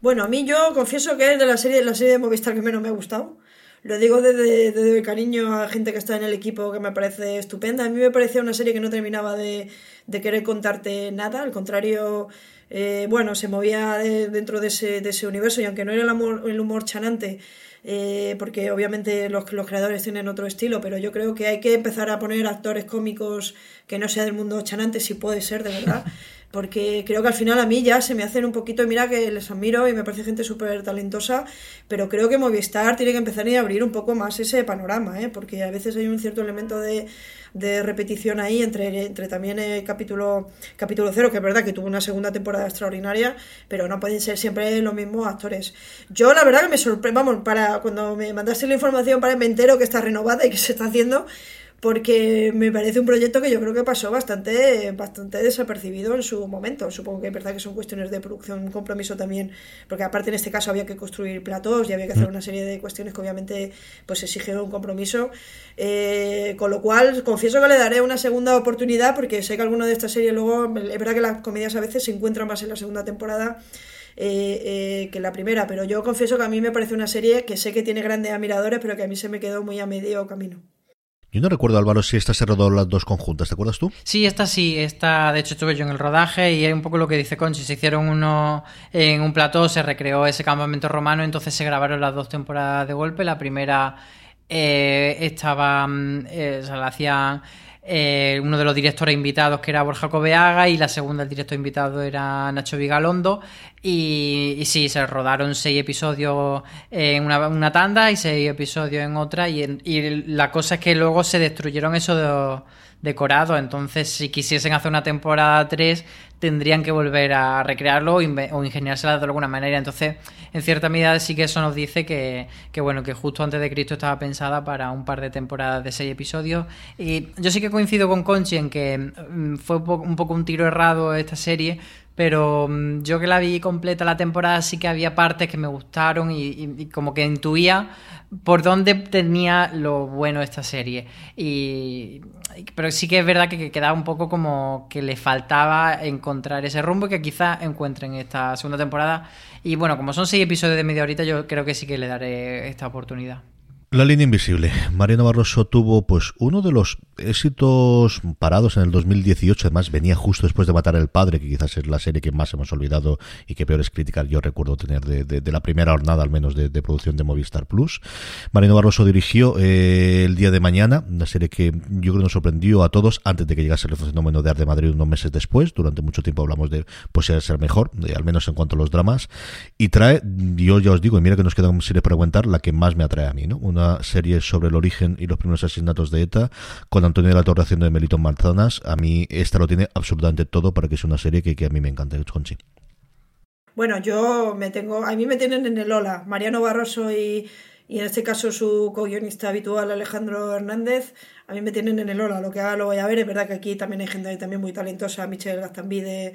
Bueno, a mí yo confieso que es de la serie, la serie de Movistar que menos me ha gustado. Lo digo desde, el cariño a gente que está en el equipo que me parece estupenda. A mí me parecía una serie que no terminaba de, querer contarte nada, al contrario, eh, bueno, se movía de, dentro de ese, de ese universo y aunque no era el, amor, el humor chanante, eh, porque obviamente los, los, creadores tienen otro estilo, pero yo creo que hay que empezar a poner actores cómicos que no sea del mundo chanante, si puede ser, de verdad. *laughs* porque creo que al final a mí ya se me hacen un poquito, mira que les admiro y me parece gente súper talentosa, pero creo que Movistar tiene que empezar a abrir un poco más ese panorama, ¿eh? porque a veces hay un cierto elemento de, de repetición ahí entre, entre también el capítulo, capítulo cero, que es verdad que tuvo una segunda temporada extraordinaria, pero no pueden ser siempre los mismos actores. Yo la verdad que me sorprende, vamos, para cuando me mandaste la información para me entero que está renovada y que se está haciendo, porque me parece un proyecto que yo creo que pasó bastante, bastante desapercibido en su momento. Supongo que es verdad que son cuestiones de producción, un compromiso también, porque aparte en este caso había que construir platos y había que hacer una serie de cuestiones que obviamente pues exigen un compromiso. Eh, con lo cual, confieso que le daré una segunda oportunidad, porque sé que alguna de estas series luego, es verdad que las comedias a veces se encuentran más en la segunda temporada. Eh, eh, que la primera, pero yo confieso que a mí me parece una serie que sé que tiene grandes admiradores, pero que a mí se me quedó muy a medio camino. Yo no recuerdo, Álvaro, si esta se rodó las dos conjuntas, ¿te acuerdas tú? Sí, esta sí, esta de hecho estuve yo en el rodaje y es un poco lo que dice Conchi, se hicieron uno en un plató, se recreó ese campamento romano, entonces se grabaron las dos temporadas de golpe, la primera eh, estaba, eh, o sea, la hacían eh, uno de los directores invitados que era Borja Cobeaga y la segunda el director invitado era Nacho Vigalondo. Y, y sí, se rodaron seis episodios en una, tanda y seis episodios en otra. Y, en, y, la cosa es que luego se destruyeron esos de, decorados, entonces si quisiesen hacer una temporada 3 tendrían que volver a recrearlo o, ingeniársela de alguna manera, entonces en cierta medida sí que eso nos dice que, que, bueno, que justo antes de Cristo estaba pensada para un par de temporadas de seis episodios. Y yo sí que coincido con Conchi en que fue un poco un, poco un tiro errado esta serie pero yo que la vi completa la temporada sí que había partes que me gustaron y, como que intuía por dónde tenía lo bueno esta serie. Y pero sí que es verdad que quedaba un poco como que le faltaba encontrar ese rumbo que quizá encuentren esta segunda temporada. Y bueno como son seis episodios de media horita yo creo que sí que le daré esta oportunidad La línea invisible. Mariano Barroso tuvo pues uno de los éxitos parados en el 2018. Además venía justo después de matar al padre, que quizás es la serie que más hemos olvidado y que peores críticas yo recuerdo tener de, la primera jornada al menos de, producción de Movistar Plus. Mariano Barroso dirigió eh, el día de mañana, una serie que yo creo nos sorprendió a todos antes de que llegase el fenómeno de Arte de Madrid unos meses después. Durante mucho tiempo hablamos de posibilidad ser mejor, al menos en cuanto a los dramas. Y trae, yo ya os digo, y mira que nos quedan series para aguantar, la que más me atrae a mí, ¿no? Una serie sobre el origen y los primeros asesinatos de ETA, con Antonio de la Torre haciendo de Melito Manzanas. A mí esta lo tiene absolutamente todo para que sea una serie que, a mí me encanta, Conchi. Bueno, yo me tengo, a mí me tienen en el Ola. Mariano Barroso y, y en este caso su co-guionista habitual Alejandro Hernández, a mí me tienen en el Ola. Lo que haga lo voy a ver. Es verdad que aquí también hay gente también muy talentosa, Michelle Gastambide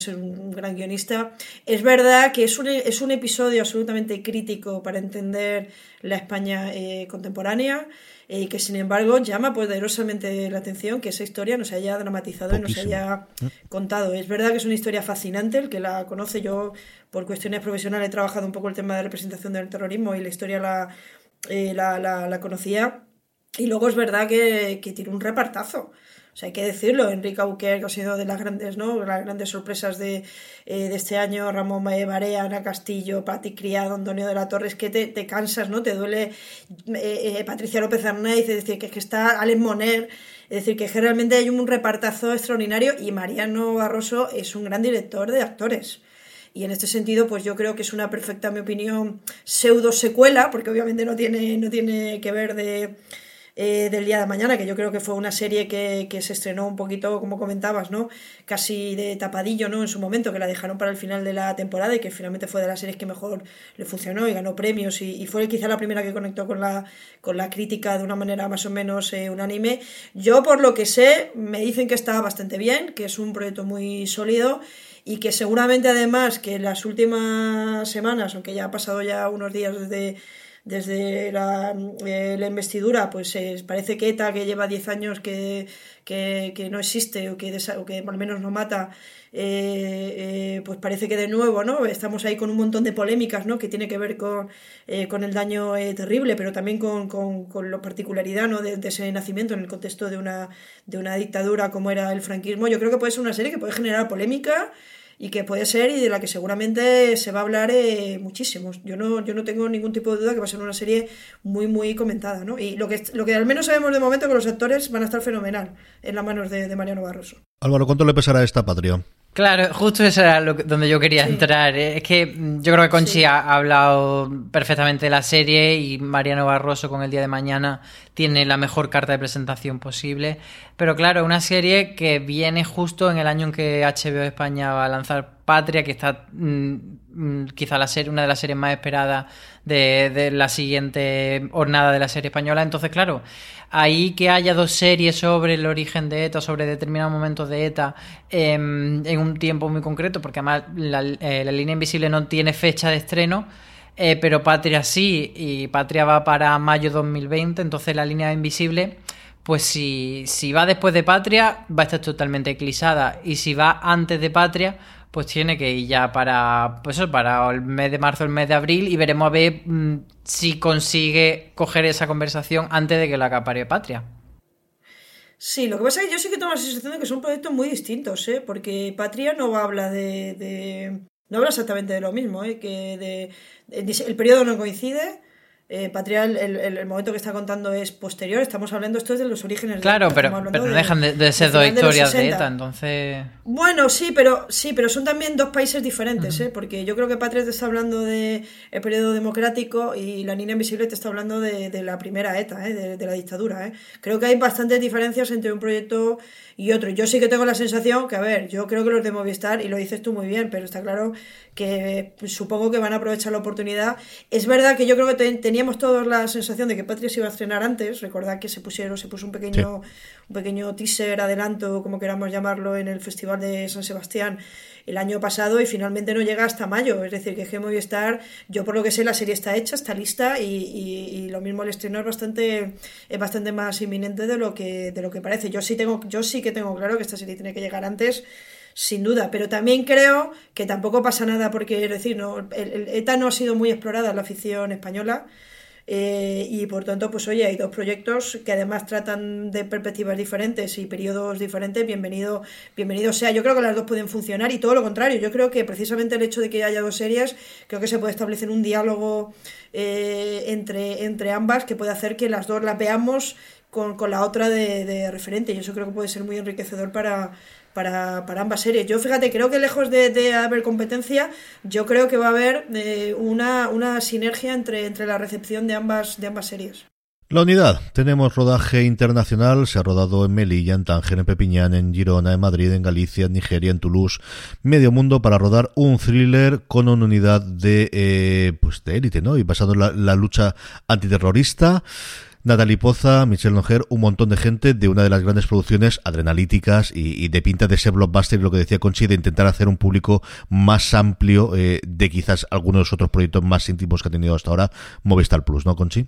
Es un gran guionista. Es verdad que es un, es un episodio absolutamente crítico para entender la España eh, contemporánea y que sin embargo llama poderosamente la atención que esa historia no se haya dramatizado y no se haya contado. Es verdad que es una historia fascinante, el que la conoce yo por cuestiones profesionales he trabajado un poco el tema de representación del terrorismo y la historia la, eh, la, la, conocía. Y luego es verdad que, que tiene un repartazo. O sea, hay que decirlo, Enrique Auquer, que ha sido de las grandes, ¿no? Las grandes sorpresas de, eh, de este año, Ramón Barea, Ana Castillo, Pati Criado, Antonio de la Torre, es que te, te cansas, ¿no? Te duele eh, eh, Patricia López Arnaiz, es decir, que, es que está Alex Moner, es decir, que realmente hay un repartazo extraordinario y Mariano Barroso es un gran director de actores. Y en este sentido, pues yo creo que es una perfecta, en mi opinión, pseudo secuela, porque obviamente no tiene, no tiene que ver de eh, del día de mañana, que yo creo que fue una serie que, se estrenó un poquito, como comentabas, ¿no? Casi de tapadillo, ¿no? En su momento, que la dejaron para el final de la temporada y que finalmente fue de las series que mejor le funcionó y ganó premios y, fue quizá la primera que conectó con la, con la crítica de una manera más o menos eh, unánime. Yo, por lo que sé, me dicen que está bastante bien, que es un proyecto muy sólido y que seguramente además que en las últimas semanas, aunque ya ha pasado ya unos días desde desde la, eh, la investidura, pues eh, parece que ETA, que lleva 10 años que, que, que, no existe o que, o que al menos no mata, eh, pues parece que de nuevo, ¿no? Estamos ahí con un montón de polémicas, ¿no? Que tiene que ver con, con el daño terrible, pero también con, con, con la particularidad, ¿no? De, de, ese nacimiento en el contexto de una, de una dictadura como era el franquismo. Yo creo que puede ser una serie que puede generar polémica y que puede ser y de la que seguramente se va a hablar eh, muchísimo. Yo no, yo no tengo ningún tipo de duda que va a ser una serie muy, muy comentada, ¿no? Y lo que, lo que al menos sabemos de momento es que los actores van a estar fenomenal en las manos de, de Mariano Barroso. Álvaro, ¿cuánto le pesará a esta patria? Claro, justo eso era lo donde yo quería entrar. ¿eh? Es que yo creo que Conchi ha hablado perfectamente de la serie y Mariano Barroso con el día de mañana tiene la mejor carta de presentación posible. Pero claro, una serie que viene justo en el año en que HBO España va a lanzar Patria, que está mm, mm, quizá la serie, una de las series más esperadas de, de la siguiente jornada de la serie española. Entonces, claro, ahí que haya dos series sobre el origen de ETA, sobre determinados momentos de ETA, em, en un tiempo muy concreto, porque además la, eh, línea invisible no tiene fecha de estreno. Eh, pero Patria sí, y Patria va para mayo 2020, entonces la línea invisible, pues si, si va después de Patria, va a estar totalmente eclipsada, y si va antes de Patria, pues tiene que ir ya para, pues para el mes de marzo, el mes de abril, y veremos a ver mm, si consigue coger esa conversación antes de que la acapare Patria. Sí, lo que pasa es que yo sí que tengo la sensación de que son proyectos muy distintos, ¿eh? porque Patria no habla de, No habla exactamente de lo mismo, ¿eh? que de, el periodo no coincide, eh, Patria, el, momento que está contando es posterior. Estamos hablando, esto es de los orígenes claro, pero, pero no dejan de, ser dos historias de, ETA, entonces. Bueno, sí, pero sí, pero son también dos países diferentes, ¿eh? porque yo creo que Patria te está hablando del el periodo democrático y La Niña Invisible te está hablando de, la primera ETA, ¿eh? de, la dictadura. ¿eh? Creo que hay bastantes diferencias entre un proyecto y otro. Yo sí que tengo la sensación que, a ver, yo creo que los de Movistar, y lo dices tú muy bien, pero está claro que pues, supongo que van a aprovechar la oportunidad. Es verdad que yo creo que teníamos todos la sensación de que Patria se iba a estrenar antes. Recordad que se pusieron, se puso un pequeño, un pequeño teaser, adelanto, como queramos llamarlo, en el Festival de San Sebastián el año pasado y finalmente no llega hasta mayo. Es decir, que G Movistar, yo por lo que sé, la serie está hecha, está lista y, y, lo mismo el estreno es bastante, es bastante más inminente de lo que, de lo que parece. Yo sí tengo, yo sí que tengo claro que esta serie tiene que llegar antes sin duda, pero también creo que tampoco pasa nada porque, es decir, no, el, ETA no ha sido muy explorada en la afición española. Eh, y por tanto, pues oye, hay dos proyectos que además tratan de perspectivas diferentes y periodos diferentes. Bienvenido, bienvenido sea. Yo creo que las dos pueden funcionar y todo lo contrario. Yo creo que precisamente el hecho de que haya dos series, creo que se puede establecer un diálogo eh, entre, entre ambas que puede hacer que las dos las veamos con, con la otra de, de referente. Y eso creo que puede ser muy enriquecedor para, para, para, ambas series. Yo fíjate, creo que lejos de, haber competencia, yo creo que va a haber eh, una, una, sinergia entre, entre la recepción de ambas, de ambas series. La unidad. Tenemos rodaje internacional. Se ha rodado en Melilla, en Tánger, en Pepiñán, en Girona, en Madrid, en Galicia, en Nigeria, en Toulouse. Medio mundo para rodar un thriller con una unidad de, eh, pues de élite, ¿no? Y basado en la lucha antiterrorista. Natalie Poza, Michelle Noger, un montón de gente de una de las grandes producciones adrenalíticas y, de pinta de ese blockbuster, lo que decía Conchi, de intentar hacer un público más amplio eh, de quizás algunos de los otros proyectos más íntimos que ha tenido hasta ahora Movistar Plus, ¿no, Conchi?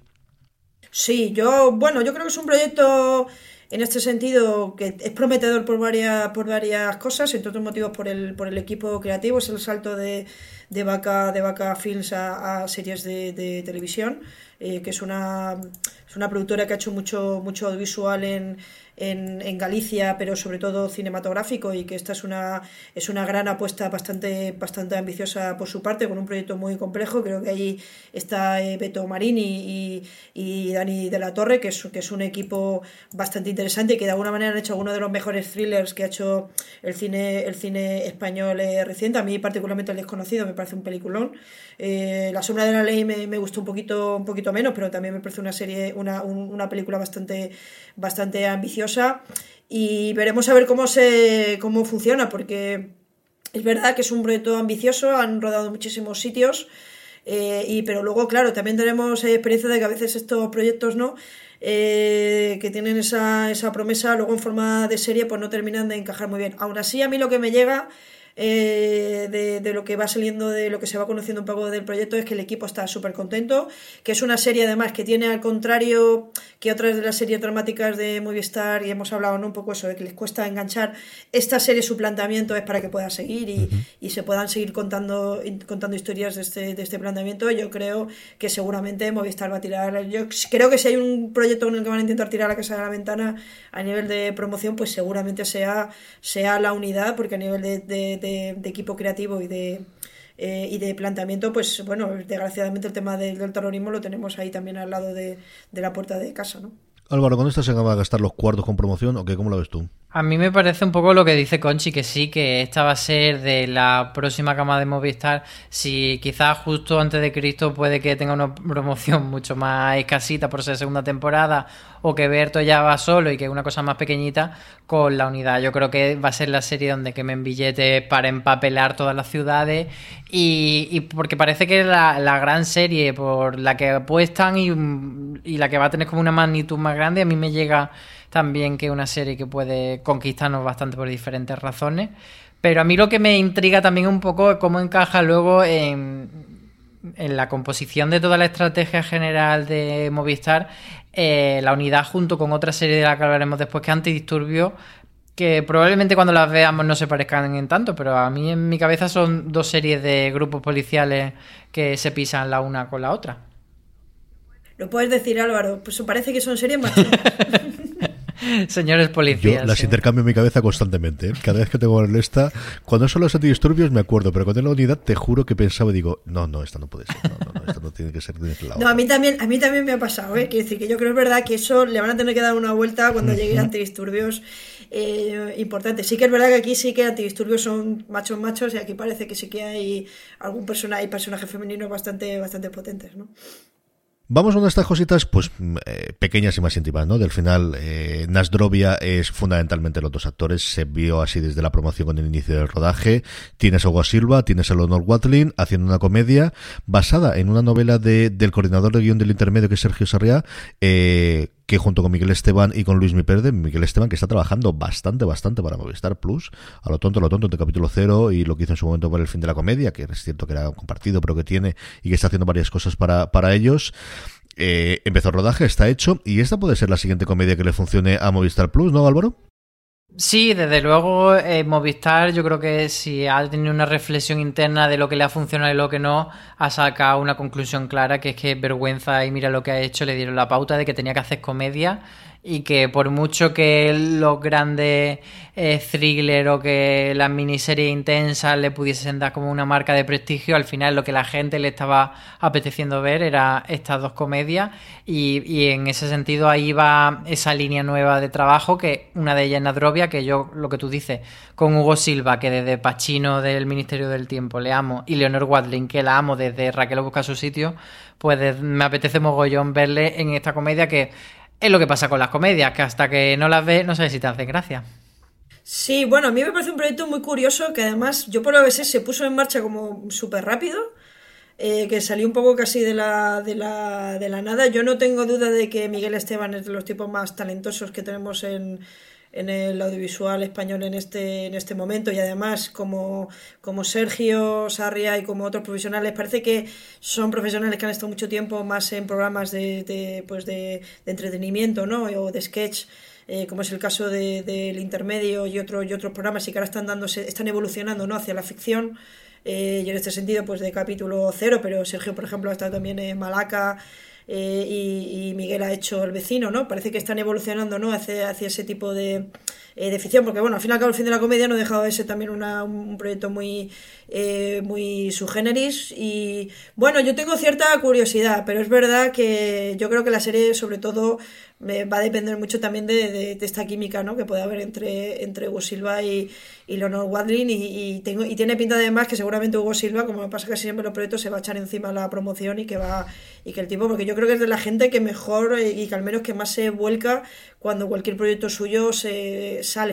Sí, yo, bueno, yo creo que es un proyecto en este sentido que es prometedor por varias, por varias cosas, entre otros motivos por el, por el equipo creativo, es el salto de, de Vaca, de Vaca Films a, series de, televisión, eh, que es una es una productora que ha hecho mucho, mucho audiovisual en, en, en, Galicia, pero sobre todo cinematográfico, y que esta es una, es una gran apuesta bastante, bastante ambiciosa por su parte, con un proyecto muy complejo. Creo que ahí está eh, Beto Marini y, y, Dani de la Torre, que es, que es un equipo bastante interesante y que de alguna manera han hecho uno de los mejores thrillers que ha hecho el cine, el cine español eh, reciente. A mí, particularmente, El Desconocido me parece un peliculón. Eh, la sombra de la ley me, me, gustó un poquito, un poquito menos, pero también me parece una serie, una, una película bastante, bastante ambiciosa. Y veremos a ver cómo se cómo funciona, porque es verdad que es un proyecto ambicioso, han rodado muchísimos sitios. Eh, y, pero luego, claro, también tenemos experiencia de que a veces estos proyectos no eh, que tienen esa, esa promesa, luego en forma de serie, pues no terminan de encajar muy bien. Aún así, a mí lo que me llega eh, de, de, lo que va saliendo, de lo que se va conociendo un poco del proyecto, es que el equipo está súper contento, que es una serie además que tiene al contrario que otras de las series dramáticas de Movistar, y hemos hablado ¿no? un poco eso, de que les cuesta enganchar, esta serie su planteamiento es para que pueda seguir y, y se puedan seguir contando, contando historias de este, de este planteamiento. Yo creo que seguramente Movistar va a tirar, yo creo que si hay un proyecto en el que van a intentar tirar la casa de la ventana a nivel de promoción, pues seguramente sea, sea la unidad, porque a nivel de de, equipo creativo y de, eh, y de planteamiento, pues bueno, desgraciadamente el tema del, terrorismo lo tenemos ahí también al lado de, de la puerta de casa, ¿no? Álvaro, ¿con esta se van a gastar los cuartos con promoción o qué? ¿Cómo lo ves tú? A mí me parece un poco lo que dice Conchi, que sí, que esta va a ser de la próxima cama de Movistar. Si quizás justo antes de Cristo puede que tenga una promoción mucho más escasita por ser segunda temporada, o que Berto ya va solo y que es una cosa más pequeñita con la unidad. Yo creo que va a ser la serie donde quemen billetes para empapelar todas las ciudades y, porque parece que es la, gran serie por la que apuestan y, y la que va a tener como una magnitud más grande. A mí me llega también que es una serie que puede conquistarnos bastante por diferentes razones. Pero a mí lo que me intriga también un poco es cómo encaja luego en, en la composición de toda la estrategia general de Movistar eh, la unidad junto con otra serie de la que hablaremos después que es Antidisturbio que probablemente cuando las veamos no se parezcan en tanto, pero a mí en mi cabeza son dos series de grupos policiales que se pisan la una con la otra. Lo puedes decir Álvaro, pues parece que son series más *laughs* *laughs* Señores policías. Yo las intercambio en mi cabeza constantemente. ¿eh? Cada vez que tengo en esta, cuando son los antidisturbios me acuerdo, pero cuando es la unidad te juro que pensaba y digo, no, no, esta no puede ser. No, no, no esta no tiene que ser de este lado. No, a mí también, a mí también me ha pasado, ¿eh? Quiero decir que yo creo es verdad que eso le van a tener que dar una vuelta cuando llegue antidisturbios eh, importante. Sí que es verdad que aquí sí que antidisturbios son machos machos y aquí parece que sí que hay algún personaje, personajes femeninos bastante, bastante potentes, ¿no? Vamos a una de estas cositas, pues mm, eh, pequeñas y más íntimas, ¿no? Del final, eh, Nasdrovia es fundamentalmente los dos actores. Se vio así desde la promoción con el inicio del rodaje. Tienes a Hugo Silva, tienes a Leonor Watling haciendo una comedia basada en una novela de, del coordinador de guion del intermedio, que es Sergio Sarriá, eh, que junto con Miguel Esteban y con Luis Miperde, Miguel Esteban que está trabajando bastante, bastante para Movistar Plus, a lo tonto, a lo tonto, de capítulo cero y lo que hizo en su momento por el fin de la comedia, que es cierto que era compartido, pero que tiene y que está haciendo varias cosas para, para ellos. Eh, empezó el rodaje, está hecho, y esta puede ser la siguiente comedia que le funcione a Movistar Plus, ¿no, Álvaro? Sí, desde luego eh, Movistar yo creo que si ha tenido una reflexión interna de lo que le ha funcionado y lo que no, ha sacado una conclusión clara que es que vergüenza y mira lo que ha hecho, le dieron la pauta de que tenía que hacer comedia y que por mucho que los grandes eh, o que las miniseries intensas le pudiesen dar como una marca de prestigio, al final lo que la gente le estaba apeteciendo ver era estas dos comedias y, y en ese sentido ahí va esa línea nueva de trabajo que una de ellas es Nadrovia, que yo lo que tú dices, con Hugo Silva, que desde Pachino del Ministerio del Tiempo le amo, y Leonor Watling, que la amo desde Raquel busca su sitio, pues me apetece mogollón verle en esta comedia que es lo que pasa con las comedias, que hasta que no las ves no sabes si te hacen gracia. Sí, bueno, a mí me parece un proyecto muy curioso que además yo por lo que sé se puso en marcha como súper rápido, eh, que salió un poco casi de la, de, la, de la nada. Yo no tengo duda de que Miguel Esteban es de los tipos más talentosos que tenemos en, en el audiovisual español en este, en este momento y además como, como Sergio Sarria y como otros profesionales, parece que son profesionales que han estado mucho tiempo más en programas de, de pues de, entretenimiento ¿no? o de sketch. Eh, como es el caso del intermedio y, otro, y otros programas, y que ahora están dándose, están evolucionando ¿no? hacia la ficción. Eh, y en este sentido, pues de capítulo cero, pero Sergio, por ejemplo, ha estado también en Malaca, eh, y, Miguel ha hecho el vecino, ¿no? Parece que están evolucionando, ¿no? Hacia, hacia ese tipo de, eh, de ficción, porque bueno, al fin y al cabo el fin de la comedia no ha dejado de ser también un proyecto muy, eh, muy subgéneris y bueno, yo tengo cierta curiosidad, pero es verdad que yo creo que la serie sobre todo va a depender mucho también de, esta química ¿no? que puede haber entre, entre Hugo Silva y, y Leonor Wadlin y, tengo, y tiene pinta además que seguramente Hugo Silva, como me pasa casi siempre en los proyectos, se va a echar encima la promoción y que va y que el tipo, porque yo creo que es de la gente que mejor eh, y que al menos que más se vuelca cuando cualquier proyecto suyo se sale.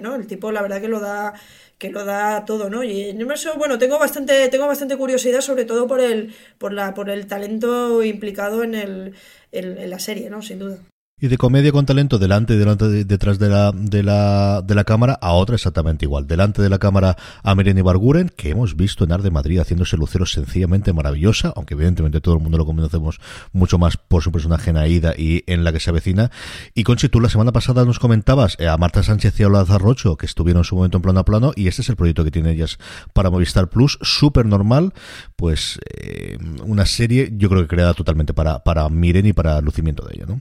¿No? El tipo la verdad que lo da que lo da todo, ¿no? Y en eso, bueno, tengo bastante tengo bastante curiosidad sobre todo por el por la por el talento implicado en el en la serie, ¿no? Sin duda y de comedia con talento delante y delante detrás de la, de la, de la cámara a otra exactamente igual. Delante de la cámara a Merene Barguren, que hemos visto en Arde Madrid haciéndose lucero sencillamente maravillosa, aunque evidentemente todo el mundo lo conocemos mucho más por su personaje en y en la que se avecina. Y Conchi, tú la semana pasada nos comentabas eh, a Marta Sánchez y a Olazar Rocho, que estuvieron en su momento en plano a plano, y este es el proyecto que tienen ellas para Movistar Plus, súper normal, pues eh, una serie yo creo que creada totalmente para, para Miren y para lucimiento de ella, ¿no?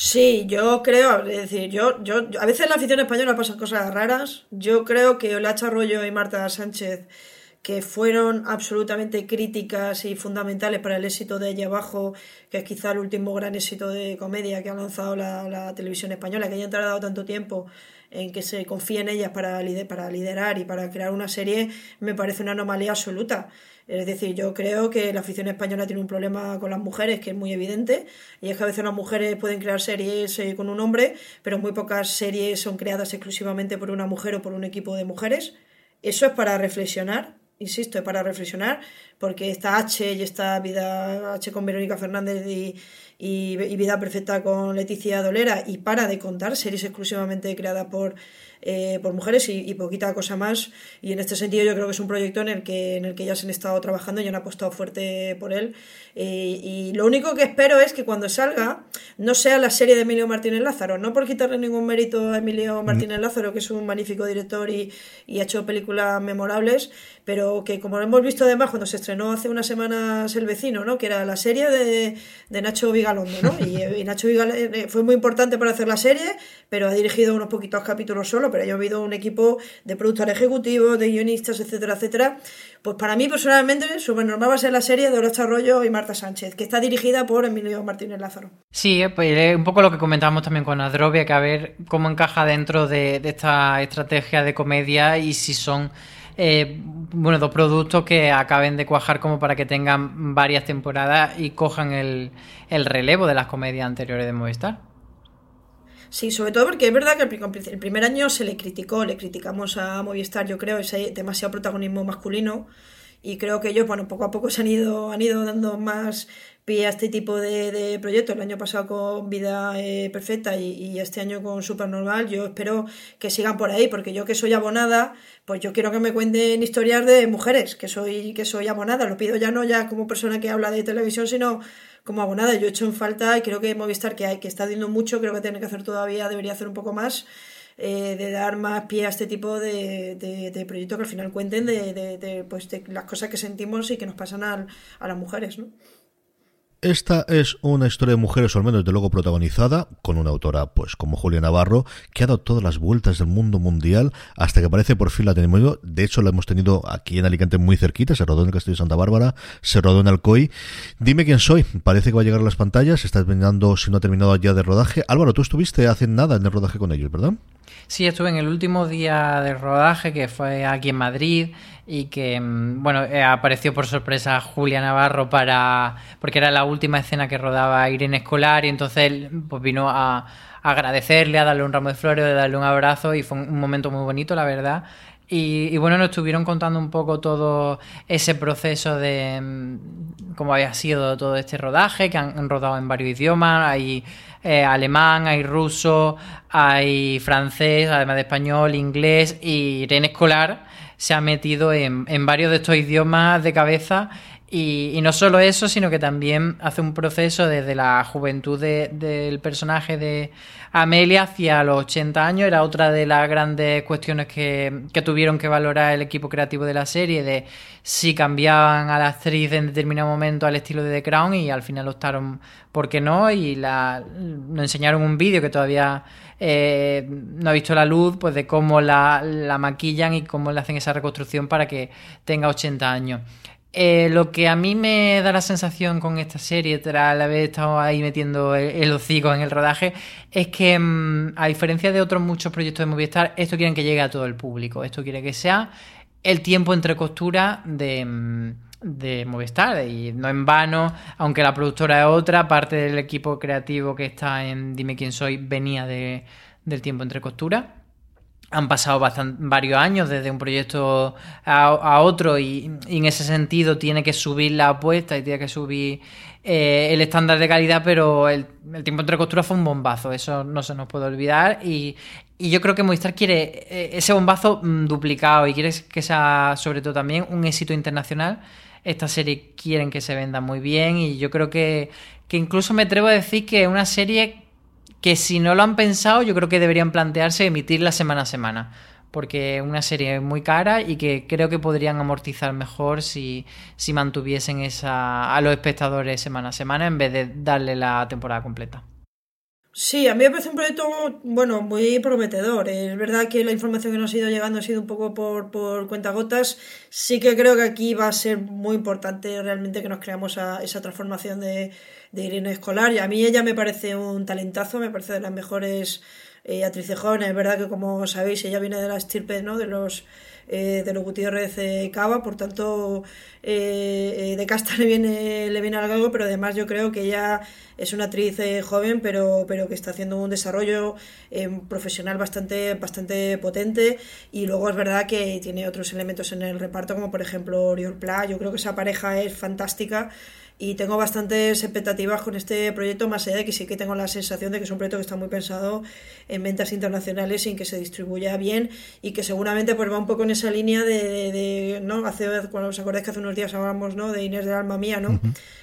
Sí, yo creo, es decir, yo, yo, a veces en la afición española pasan cosas raras. Yo creo que Olacha Arroyo y Marta Sánchez que fueron absolutamente críticas y fundamentales para el éxito de Allá Abajo, que es quizá el último gran éxito de comedia que ha lanzado la, televisión española, que haya tardado tanto tiempo en que se confíe en ellas para, para liderar y para crear una serie, me parece una anomalía absoluta. Es decir, yo creo que la afición española tiene un problema con las mujeres que es muy evidente, y es que a veces las mujeres pueden crear series eh, con un hombre, pero muy pocas series son creadas exclusivamente por una mujer o por un equipo de mujeres. Eso es para reflexionar, insisto, es para reflexionar, porque esta H y esta vida H con Verónica Fernández y, y, Vida Perfecta con Leticia Dolera, y para de contar series exclusivamente creadas por eh, por mujeres y, poquita cosa más. Y en este sentido yo creo que es un proyecto en el que, en el que ya se han estado trabajando y han apostado fuerte por él. Eh, y lo único que espero es que cuando salga no sea la serie de Emilio Martínez Lázaro, no por quitarle ningún mérito a Emilio Martínez Lázaro, que es un magnífico director y, y ha hecho películas memorables, pero que como lo hemos visto además cuando se estrenó hace unas semanas El vecino, ¿no? que era la serie de, de Nacho Vigalondo, ¿no? y, Nacho Vigalondo eh, fue muy importante para hacer la serie, pero ha dirigido unos poquitos capítulos solo, pero ha habido un equipo de productores ejecutivos, de guionistas, etcétera, etcétera. Pues para mí personalmente, normal va a ser la serie de Orocha Arroyo y Marta Sánchez, que está dirigida por Emilio Martínez Lázaro. Sí, pues un poco lo que comentábamos también con Adrovia, que a ver cómo encaja dentro de, esta estrategia de comedia y si son eh, bueno, dos productos que acaben de cuajar como para que tengan varias temporadas y cojan el, el relevo de las comedias anteriores de Movistar. Sí, sobre todo porque es verdad que el primer año se le criticó, le criticamos a Movistar, yo creo, ese demasiado protagonismo masculino y creo que ellos, bueno, poco a poco se han ido, han ido dando más pie a este tipo de, proyectos. El año pasado con Vida eh, Perfecta y, este año con Supernormal. Yo espero que sigan por ahí, porque yo que soy abonada, pues yo quiero que me cuenten historias de mujeres, que soy, que soy abonada. Lo pido ya no ya como persona que habla de televisión, sino como abonada. Yo he hecho en falta y creo que Movistar, que, hay, que está haciendo mucho, creo que tiene que hacer todavía, debería hacer un poco más. Eh, de dar más pie a este tipo de, de, proyectos que al final cuenten de, de, pues de las cosas que sentimos y que nos pasan a, a las mujeres. ¿no? Esta es una historia de mujeres, o al menos de luego protagonizada, con una autora pues como Julia Navarro, que ha dado todas las vueltas del mundo mundial hasta que aparece por fin la tenemos. De hecho, la hemos tenido aquí en Alicante muy cerquita, se rodó en el Castillo de Santa Bárbara, se rodó en Alcoy. Dime quién soy, parece que va a llegar a las pantallas, está terminando, si no ha terminado ya de rodaje. Álvaro, tú estuviste hace nada en el rodaje con ellos, ¿verdad? Sí, estuve en el último día de rodaje, que fue aquí en Madrid, y que, mm, bueno, eh, apareció por sorpresa Julia Navarro para. porque era la última escena que rodaba Irene Escolar, y entonces pues, vino a, agradecerle, a darle un ramo de flores, a darle un abrazo, y fue un momento muy bonito, la verdad. Y, bueno, nos estuvieron contando un poco todo ese proceso de mm, cómo había sido todo este rodaje, que han, rodado en varios idiomas, hay eh, alemán, hay ruso, hay francés, además de español, inglés, y Irene Escolar se ha metido en, en varios de estos idiomas de cabeza y, no solo eso, sino que también hace un proceso desde la juventud del personaje de Amelia hacia los 80 años. Era otra de las grandes cuestiones que, tuvieron que valorar el equipo creativo de la serie, de si cambiaban a la actriz en determinado momento al estilo de The Crown y al final optaron por qué no y la, nos enseñaron un vídeo que todavía eh, no ha visto la luz, pues de cómo la, la maquillan y cómo le hacen esa reconstrucción para que tenga 80 años. Eh, lo que a mí me da la sensación con esta serie, tras haber estado ahí metiendo el, hocico en el rodaje, es que, mm, a diferencia de otros muchos proyectos de Movistar, esto quieren que llegue a todo el público. Esto quiere que sea el tiempo entre costuras de, mm, de Movistar. Y no en vano, aunque la productora es otra, parte del equipo creativo que está en Dime quién soy venía de, del tiempo entre costuras han pasado varios años desde un proyecto a, otro y, en ese sentido tiene que subir la apuesta y tiene que subir eh, el estándar de calidad, pero el, tiempo entre costura fue un bombazo, eso no se nos puede olvidar y, yo creo que Movistar quiere eh, ese bombazo mm, duplicado y quiere que sea sobre todo también un éxito internacional. Esta serie quieren que se venda muy bien y yo creo que, que incluso me atrevo a decir que es una serie que si no lo han pensado, yo creo que deberían plantearse emitirla semana a semana. Porque es una serie muy cara y que creo que podrían amortizar mejor si, si mantuviesen esa, a los espectadores semana a semana en vez de darle la temporada completa. Sí, a mí me parece un proyecto, bueno, muy prometedor. Es verdad que la información que nos ha ido llegando ha sido un poco por, por cuentagotas. Sí que creo que aquí va a ser muy importante realmente que nos creamos a esa transformación de, de Irene Escolar. Y a mí ella me parece un talentazo, me parece de las mejores eh. Es verdad que, como sabéis, ella viene de la estirpe, ¿no? De los eh, de los Gutiérrez Cava, por tanto eh, eh, de casta le viene, le viene algo, pero además yo creo que ella es una actriz joven, pero, pero que está haciendo un desarrollo profesional bastante, bastante potente. Y luego es verdad que tiene otros elementos en el reparto, como por ejemplo Oriol Pla, yo creo que esa pareja es fantástica y tengo bastantes expectativas con este proyecto, más allá de que sí que tengo la sensación de que es un proyecto que está muy pensado en ventas internacionales sin que se distribuya bien y que seguramente pues va un poco en esa línea de, de, ¿no? Hace, cuando os acordáis que hace unos días hablábamos, ¿no? De Inés del alma mía, ¿no?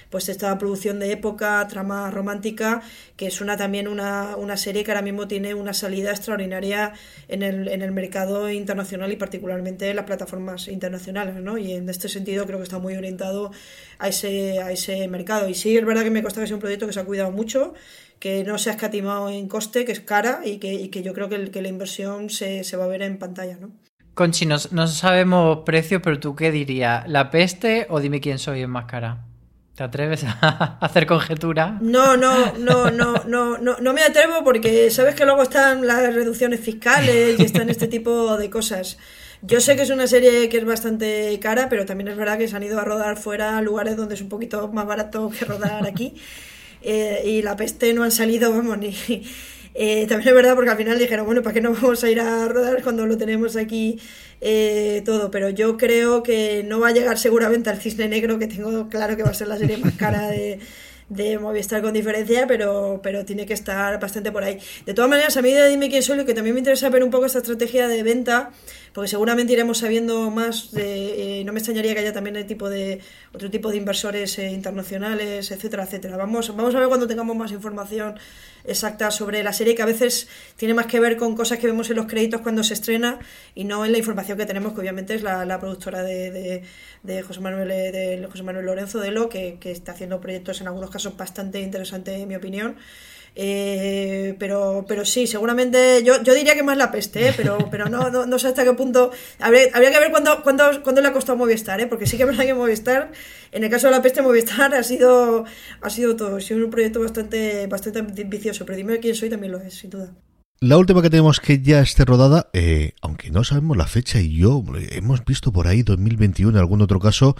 Pues esta producción de época, trama romántica, que es una también una, una serie que ahora mismo tiene una salida extraordinaria en el, en el mercado internacional y particularmente en las plataformas internacionales, ¿no? Y en este sentido creo que está muy orientado a ese, a ese mercado. Y sí, es verdad que me consta que es un proyecto que se ha cuidado mucho, que no se ha escatimado en coste, que es cara y que, y que yo creo que, que la inversión se, se, va a ver en pantalla, ¿no? Conchi, no, no sabemos precios, pero tú qué dirías, ¿la peste o dime quién soy en más cara? ¿Te atreves a *laughs* hacer conjetura? No, no, no, no, no, no, no me atrevo porque sabes que luego están las reducciones fiscales y están este tipo de cosas. Yo sé que es una serie que es bastante cara, pero también es verdad que se han ido a rodar fuera a lugares donde es un poquito más barato que rodar aquí. *laughs* Eh, y la peste no han salido, vamos, ni... Eh, también es verdad porque al final dijeron, bueno, ¿para qué no vamos a ir a rodar cuando lo tenemos aquí eh, todo? Pero yo creo que no va a llegar seguramente al Cisne Negro, que tengo claro que va a ser la serie más cara de, *laughs* de Movistar con diferencia, pero, pero tiene que estar bastante por ahí. De todas maneras, a mí de Dime quién soy, lo que también me interesa ver un poco esta estrategia de venta, porque seguramente iremos sabiendo más, de, eh, no me extrañaría que haya también el tipo de, otro tipo de inversores eh, internacionales, etcétera, etcétera. Vamos, vamos a ver cuando tengamos más información exacta sobre la serie, que a veces tiene más que ver con cosas que vemos en los créditos cuando se estrena y no en la información que tenemos, que obviamente es la, la productora de, de, José Manuel, de José Manuel Lorenzo de Lo, que, que está haciendo proyectos en algunos casos bastante interesantes, en mi opinión. Eh, pero, pero sí, seguramente yo, yo diría que más la peste, ¿eh? pero, pero no, no, no, sé hasta qué punto. Habría, habría que ver cuándo, cuándo, cuándo, le ha costado Movistar, ¿eh? porque sí que es verdad que Movistar, en el caso de la peste, Movistar ha sido, ha sido todo. Ha sido un proyecto bastante, bastante ambicioso, pero dime quién soy también lo es, sin duda. La última que tenemos que ya esté rodada, eh, aunque no sabemos la fecha y yo hemos visto por ahí 2021 en algún otro caso,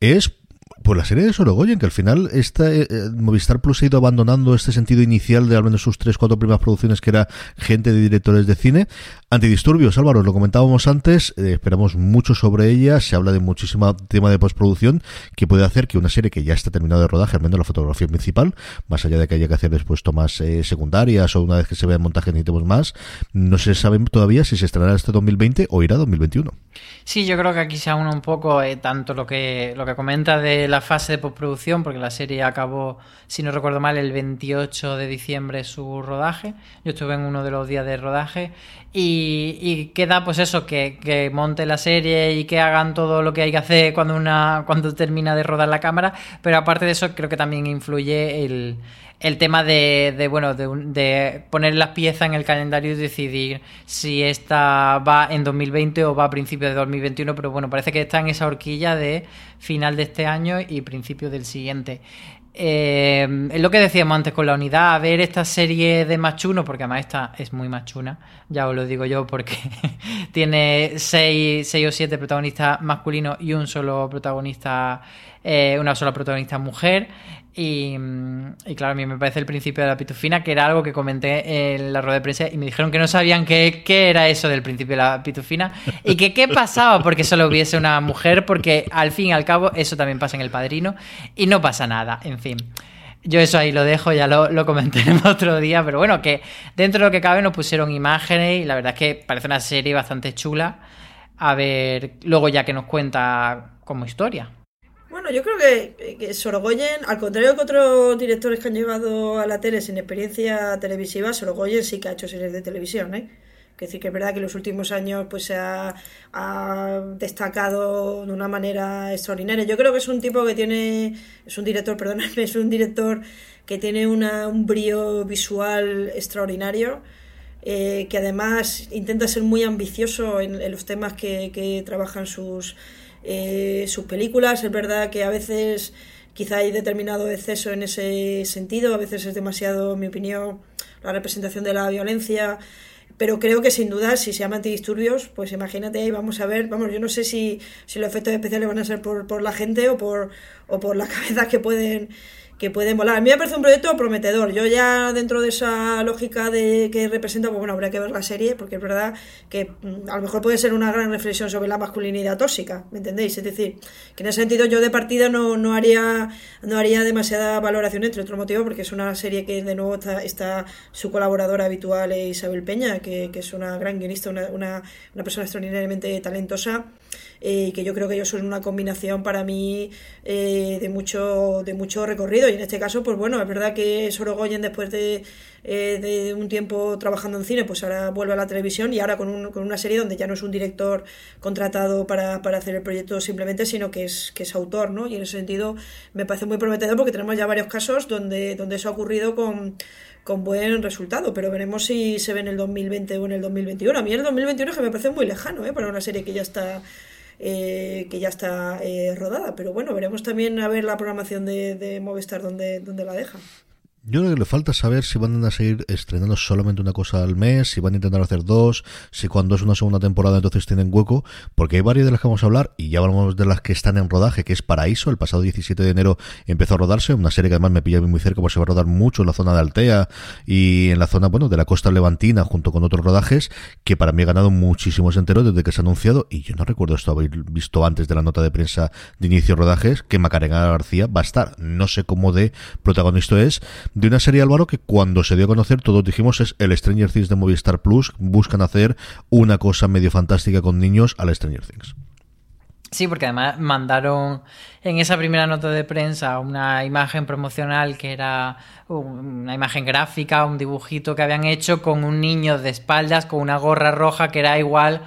es pues la serie de Sorogoyen, que al final esta, eh, eh, Movistar Plus ha ido abandonando este sentido inicial de al menos sus tres, cuatro primeras producciones, que era gente de directores de cine. Antidisturbios, Álvaro, lo comentábamos antes, eh, esperamos mucho sobre ella, se habla de muchísimo tema de postproducción, que puede hacer que una serie que ya está terminada de rodaje, al menos la fotografía principal, más allá de que haya que hacer después tomas secundarias o una vez que se vea el montaje necesitemos más, no se sabe todavía si se estrenará este 2020 o irá 2021. Sí, yo creo que aquí se aúna un poco tanto lo que, lo que comenta de la fase de postproducción, porque la serie acabó, si no recuerdo mal, el 28 de diciembre su rodaje. Yo estuve en uno de los días de rodaje y, queda pues eso, que, que, monte la serie y que hagan todo lo que hay que hacer cuando, una, *laughs* cuando termina de rodar la cámara, pero aparte de eso creo que también influye el el tema de, de bueno, de, de, poner las piezas en el calendario y decidir si esta va en 2020 o va a principios de 2021, pero bueno, parece que está en esa horquilla de final de este año y principio del siguiente. Eh, es lo que decíamos antes con la unidad, a ver esta serie de machuno, porque además esta es muy machuna, ya os lo digo yo, porque *laughs* tiene seis, seis o siete protagonistas masculinos y un solo protagonista, eh, una sola protagonista mujer. Y, claro, a mí me parece el principio de la pitufina, que era algo que comenté en la rueda de prensa y me dijeron que no sabían qué, qué era eso del principio de la pitufina y que qué pasaba porque solo hubiese una mujer, porque al fin y al cabo eso también pasa en El Padrino y no pasa nada, en fin. Yo eso ahí lo dejo, ya lo, lo comentaremos otro día, pero bueno, que dentro de lo que cabe nos pusieron imágenes y la verdad es que parece una serie bastante chula. A ver, luego ya que nos cuenta como historia. Bueno, yo creo que, que, Sorogoyen, al contrario que otros directores que han llegado a la tele sin experiencia televisiva, Sorogoyen sí que ha hecho series de televisión, ¿eh? Que decir que es verdad que en los últimos años pues se ha, destacado de una manera extraordinaria. Yo creo que es un tipo que tiene, es un director, *laughs* perdóname, es un director que tiene una, un brío visual extraordinario. Eh, que además intenta ser muy ambicioso en, los temas que, que trabajan sus, eh, sus películas. Es verdad que a veces quizá hay determinado exceso en ese sentido, a veces es demasiado, en mi opinión, la representación de la violencia. Pero creo que sin duda, si se llama antidisturbios, pues imagínate ahí, vamos a ver, vamos, yo no sé si, si los efectos especiales van a ser por, por la gente o por, o por las *laughs* cabezas que pueden que pueden volar. A mí me parece un proyecto prometedor. Yo ya dentro de esa lógica de que representa, pues bueno, habría que ver la serie, porque es verdad que mm, a lo mejor puede ser una gran reflexión sobre la masculinidad tóxica, ¿me entendéis? Es decir, que en ese sentido yo de partida no, no haría no haría demasiada valoración, entre otros motivos, porque es una serie que de nuevo está, su colaboradora habitual, Isabel Peña, que, es una gran guionista, una, una persona extraordinariamente talentosa eh, que yo creo que ellos son una combinación para mí eh, de mucho de mucho recorrido y en este caso pues bueno es verdad que Sorogoyen después de, eh, de un tiempo trabajando en cine pues ahora vuelve a la televisión y ahora con, un, con una serie donde ya no es un director contratado para, para hacer el proyecto simplemente sino que es que es autor ¿no? y en ese sentido me parece muy prometedor porque tenemos ya varios casos donde donde eso ha ocurrido con con buen resultado, pero veremos si se ve en el 2020 o en el 2021. A mí el 2021 es que me parece muy lejano ¿eh? para una serie que ya está eh, que ya está eh, rodada. Pero bueno, veremos también a ver la programación de, de Movistar donde, donde la deja. Yo creo que le falta saber si van a seguir estrenando solamente una cosa al mes, si van a intentar hacer dos, si cuando es una segunda temporada entonces tienen hueco, porque hay varias de las que vamos a hablar y ya hablamos de las que están en rodaje, que es Paraíso, el pasado 17 de enero empezó a rodarse, una serie que además me pilla muy cerca porque se va a rodar mucho en la zona de Altea y en la zona, bueno, de la costa levantina junto con otros rodajes, que para mí ha ganado muchísimos enteros desde que se ha anunciado y yo no recuerdo esto haber visto antes de la nota de prensa de inicio de rodajes, que Macarena García va a estar, no sé cómo de protagonista es, de una serie Álvaro que cuando se dio a conocer todos dijimos es el Stranger Things de Movistar Plus, buscan hacer una cosa medio fantástica con niños al Stranger Things. Sí, porque además mandaron en esa primera nota de prensa una imagen promocional que era una imagen gráfica, un dibujito que habían hecho con un niño de espaldas con una gorra roja que era igual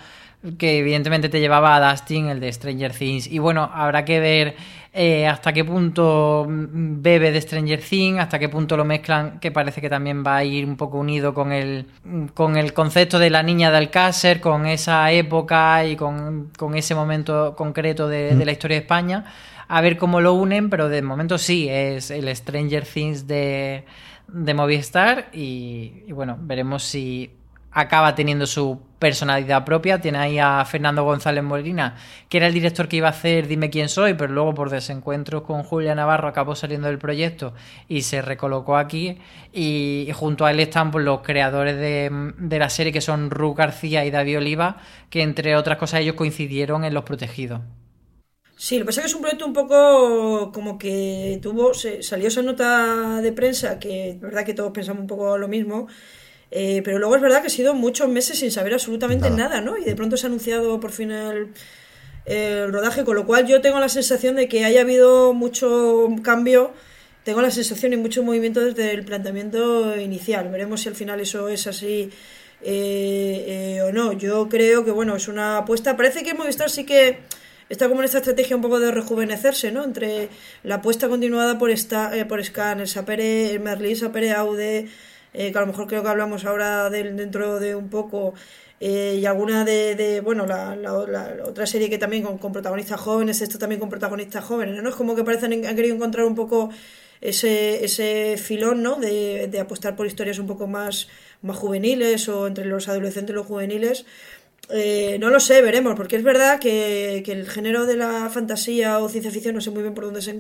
que evidentemente te llevaba a Dustin, el de Stranger Things. Y bueno, habrá que ver eh, hasta qué punto bebe de Stranger Things, hasta qué punto lo mezclan, que parece que también va a ir un poco unido con el, con el concepto de la niña de Alcácer, con esa época y con, ese momento concreto de, de, la historia de España. A ver cómo lo unen, pero de momento sí, es el Stranger Things de, de Movistar y, y bueno, veremos si acaba teniendo su personalidad propia. Tiene ahí a Fernando González Molina, que era el director que iba a hacer Dime quién soy, pero luego por desencuentros con Julia Navarro acabó saliendo del proyecto y se recolocó aquí. Y, junto a él están pues, los creadores de, de, la serie, que son Ru García y David Oliva, que entre otras cosas ellos coincidieron en Los Protegidos. Sí, lo que pasa es que es un proyecto un poco como que tuvo, se, salió esa nota de prensa, que es verdad que todos pensamos un poco lo mismo, eh, pero luego es verdad que ha sido muchos meses sin saber absolutamente nada, ¿no? Y de pronto se ha anunciado por fin el, rodaje, con lo cual yo tengo la sensación de que haya habido mucho cambio, tengo la sensación y mucho movimiento desde el planteamiento inicial. Veremos si al final eso es así eh, eh, o no. Yo creo que, bueno, es una apuesta. Parece que Movistar sí que está como en esta estrategia un poco de rejuvenecerse, ¿no? Entre la apuesta continuada por, esta, por Scan, el Sapere, el Merlí, Sapere Aude eh, que a lo mejor creo que hablamos ahora dentro de un poco, eh, y alguna de, bueno, la, otra serie que también con, protagonistas jóvenes, esto también con protagonistas jóvenes, ¿no? Es como que parecen han querido encontrar un poco ese, ese filón, ¿no? De, de apostar por historias un poco más, más juveniles o entre los adolescentes y los juveniles. Eh, no lo sé, veremos, porque es verdad que, que, el género de la fantasía o ciencia ficción, no sé muy bien por dónde se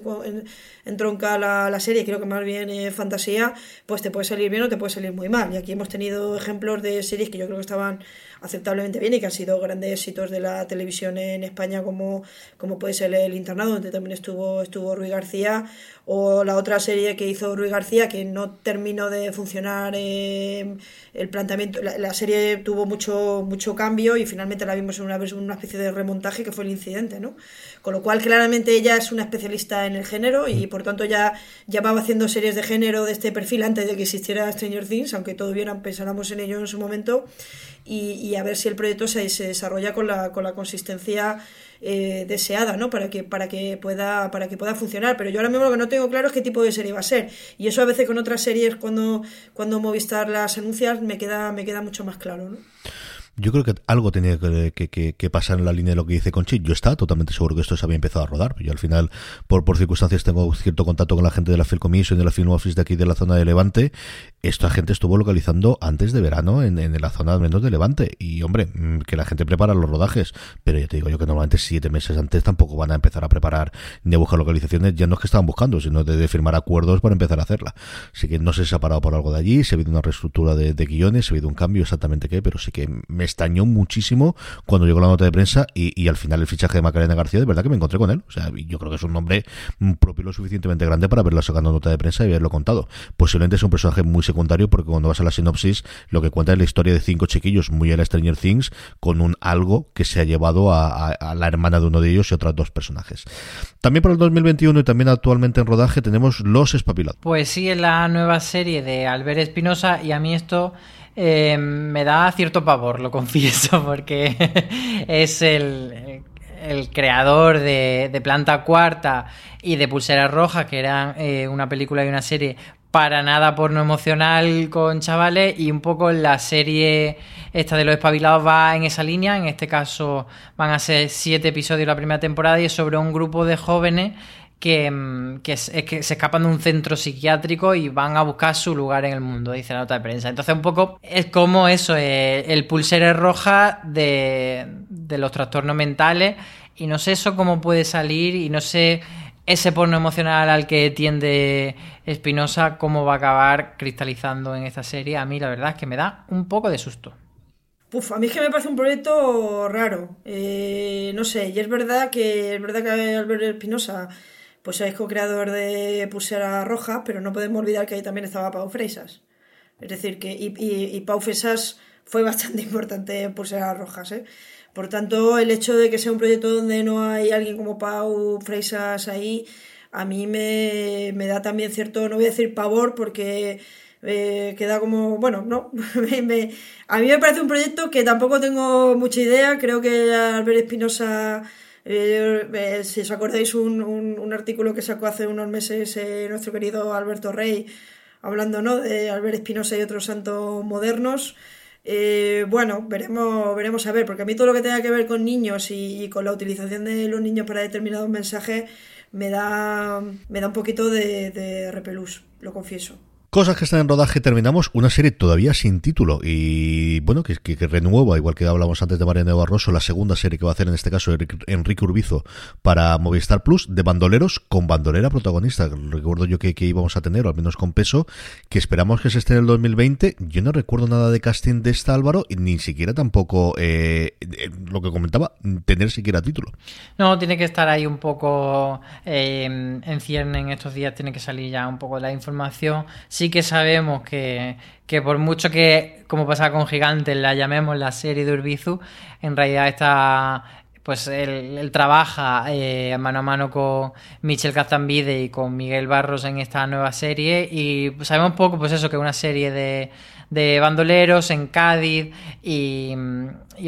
entronca la, la serie, creo que más bien eh, fantasía, pues te puede salir bien o te puede salir muy mal. Y aquí hemos tenido ejemplos de series que yo creo que estaban aceptablemente bien y que han sido grandes éxitos de la televisión en España, como, como puede ser El Internado, donde también estuvo, estuvo Rui García, o la otra serie que hizo Rui García, que no terminó de funcionar eh, el planteamiento. La, serie tuvo mucho, mucho cambio y finalmente la vimos en una, una especie de remontaje que fue el incidente, ¿no? Con lo cual, claramente ella es una especialista en el género y por tanto ya llevaba haciendo series de género de este perfil antes de que existiera Stranger Things, aunque todavía pensáramos en ello en su momento. Y, a ver si el proyecto se, se desarrolla con la, con la consistencia eh, deseada, ¿no? Para que, para que pueda, para que pueda funcionar. Pero yo ahora mismo lo que no tengo claro es qué tipo de serie va a ser. Y eso a veces con otras series cuando, cuando Movistar las anuncias me queda, me queda mucho más claro, ¿no? Yo creo que algo tenía que, pasar en la línea de lo que dice Conchi. Yo estaba totalmente seguro que esto se había empezado a rodar. Yo al final, por, por circunstancias, tengo cierto contacto con la gente de la Film Commission, de la Film Office de aquí de la zona de Levante. Esta gente estuvo localizando antes de verano en, en la zona menos de Levante. Y hombre, mm, que la gente prepara los rodajes. Pero ya te digo yo que normalmente siete meses antes tampoco van a empezar a preparar ni a buscar localizaciones. Ya no es que estaban buscando, sino de, firmar acuerdos para empezar a hacerla. Así que no sé si se ha parado por algo de allí, si ha habido una reestructura de, guiones, si ha habido un cambio exactamente qué, pero sí que me estañó muchísimo cuando llegó la nota de prensa y, al final el fichaje de Macarena García, de verdad que me encontré con él. O sea, yo creo que es un nombre propio lo suficientemente grande para verlo sacando nota de prensa y haberlo contado. Posiblemente es un personaje muy secundario porque cuando vas a la sinopsis lo que cuenta es la historia de cinco chiquillos muy a la Stranger Things con un algo que se ha llevado a, la hermana de uno de ellos y otros dos personajes. También para el 2021 y también actualmente en rodaje tenemos Los Espabilados. Pues sí, es la nueva serie de Albert Espinosa y a mí esto eh, me da cierto pavor, lo confieso, *laughs* porque es el, creador de, Planta Cuarta y de Pulsera Roja, que eran eh, una película y una serie para nada porno emocional con chavales y un poco la serie esta de los espabilados va en esa línea, en este caso van a ser siete episodios la primera temporada y es sobre un grupo de jóvenes que, mm, que, se escapan de un centro psiquiátrico y van a buscar su lugar en el mundo, dice la nota de prensa. Entonces, un poco es como eso, eh, el pulsero roja de, los trastornos mentales. Y no sé eso cómo puede salir y no sé ese porno emocional al que tiende Espinosa, cómo va a acabar cristalizando en esta serie. A mí la verdad es que me da un poco de susto. Uf, a mí es que me parece un proyecto raro. Eh, no sé, y es verdad que es verdad que Albert Espinosa pues es co-creador de Pulsera Roja, pero no podemos olvidar que ahí también estaba Pau Freisas. Es decir, que y, y, Pau Freisas fue bastante *laughs* importante en Pulsera Rojas, ¿eh? Por tanto, el hecho de que sea un proyecto donde no hay alguien como Pau Freisas ahí, a mí me, me da también cierto, no voy a decir pavor, porque eh, queda como, bueno, no, *laughs* a mí me parece un proyecto que tampoco tengo mucha idea, creo que Albert Espinosa eh, eh, si os acordáis un, un, artículo que sacó hace unos meses eh, nuestro querido Alberto Rey, hablando ¿no? de Albert Espinosa y otros santos modernos. bueno, veremos, veremos a ver, porque a mí todo lo que tenga que ver con niños y, con la utilización de los niños para determinados mensajes me da, me da un poquito de, de repelús, lo confieso. Cosas que están en rodaje, terminamos una serie todavía sin título y bueno, que, que, renueva, igual que hablamos antes de Mariano Barroso, la segunda serie que va a hacer en este caso Enrique Urbizo para Movistar Plus, de bandoleros con bandolera protagonista. Recuerdo yo que, íbamos a tener, o al menos con peso, que esperamos que se esté en el 2020. Yo no recuerdo nada de casting de esta Álvaro, y ni siquiera tampoco eh, eh, lo que comentaba, tener siquiera título. No, tiene que estar ahí un poco eh, en cierne en estos días, tiene que salir ya un poco la información que sabemos que, por mucho que, como pasaba con Gigantes, la llamemos la serie de Urbizu, en realidad está pues él, trabaja eh, mano a mano con Michel Cazambide y con Miguel Barros en esta nueva serie y sabemos poco, pues eso, que es una serie de, de bandoleros en Cádiz y,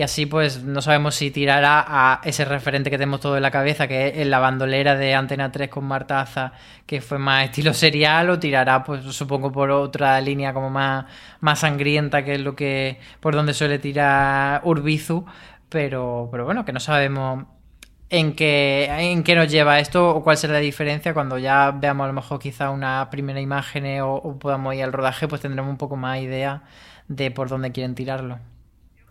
así pues no sabemos si tirará a ese referente que tenemos todo en la cabeza, que es la bandolera de Antena 3 con Martaza, que fue más estilo serial, o tirará pues supongo por otra línea como más, más sangrienta, que es lo que por donde suele tirar Urbizu, pero, pero bueno, que no sabemos en qué, en qué nos lleva esto o cuál será la diferencia cuando ya veamos a lo mejor quizá una primera imagen o, o podamos ir al rodaje, pues tendremos un poco más idea de por dónde quieren tirarlo.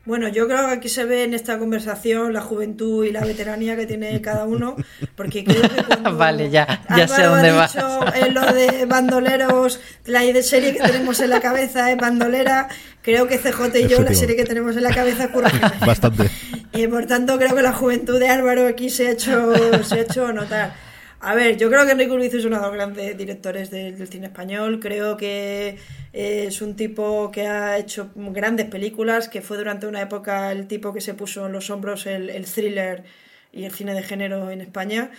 Bueno, yo creo que aquí se ve en esta conversación la juventud y la veteranía que tiene cada uno, porque creo que *laughs* vale, ya, ya sé dónde ha dicho en lo de bandoleros, la de serie que tenemos en la cabeza es bandolera, creo que CJ y yo la serie que tenemos en la cabeza es *laughs* Bastante. Y por tanto creo que la juventud de Álvaro aquí se ha hecho, se ha hecho notar. A ver, yo creo que Enrique Luis es uno de los grandes directores del, cine español. Creo que es un tipo que ha hecho grandes películas, que fue durante una época el tipo que se puso en los hombros el, thriller y el cine de género en España.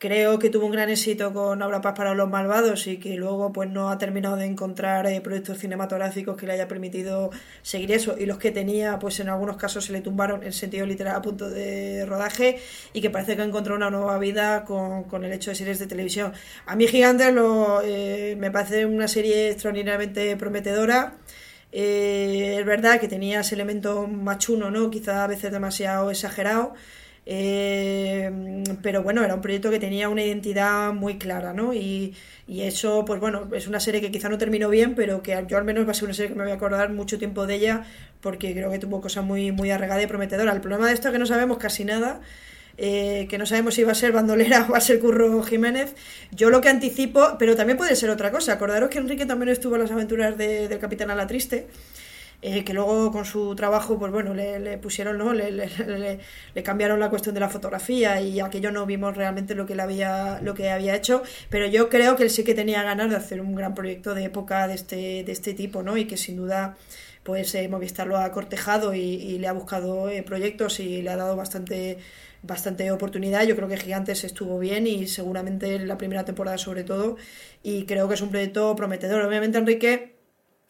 Creo que tuvo un gran éxito con Aura Paz para los Malvados y que luego pues no ha terminado de encontrar eh, proyectos cinematográficos que le haya permitido seguir eso y los que tenía pues en algunos casos se le tumbaron en sentido literal a punto de rodaje y que parece que encontró una nueva vida con, el hecho de series de televisión. A mí Gigantes lo, eh, me parece una serie extraordinariamente prometedora. Eh, es verdad que tenía ese elemento machuno, ¿no? quizá a veces demasiado exagerado, eh, pero bueno, era un proyecto que tenía una identidad muy clara, ¿no? Y, y, eso, pues bueno, es una serie que quizá no terminó bien, pero que yo al menos va a ser una serie que me voy a acordar mucho tiempo de ella, porque creo que tuvo cosas muy, muy arregadas y prometedoras. El problema de esto es que no sabemos casi nada. Eh, que no sabemos si va a ser Bandolera o va a ser Curro Jiménez. Yo lo que anticipo, pero también puede ser otra cosa. Acordaros que Enrique también estuvo en las aventuras de, del Capitán a la Triste. Eh, que luego con su trabajo, pues bueno, le, pusieron, ¿no? Le, le, cambiaron la cuestión de la fotografía y aquello no vimos realmente lo que, le había, lo que había hecho, pero yo creo que él sí que tenía ganas de hacer un gran proyecto de época de este, de este tipo, ¿no? Y que sin duda, pues eh, Movistar lo ha cortejado y, le ha buscado eh, proyectos y le ha dado bastante bastante oportunidad. Yo creo que Gigantes estuvo bien y seguramente en la primera temporada sobre todo. Y creo que es un proyecto prometedor. Obviamente, Enrique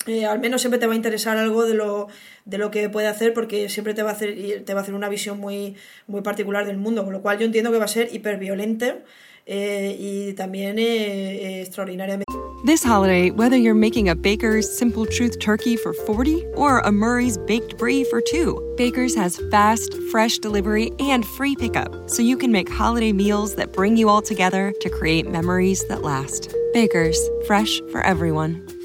eh, al menos siempre te va a interesar algo de lo, de lo que puede hacer porque siempre te va a hacer, te va a hacer una visión muy, muy particular del mundo, con lo cual yo entiendo que va a ser hiperviolente eh, y también eh, eh extraordinariamente. This holiday, whether you're making a Baker's Simple Truth turkey for 40 or a Murray's baked brie for 2, Baker's has fast, fresh delivery and free pickup, so you can make holiday meals that bring you all together to create memories that last. Baker's, fresh for everyone.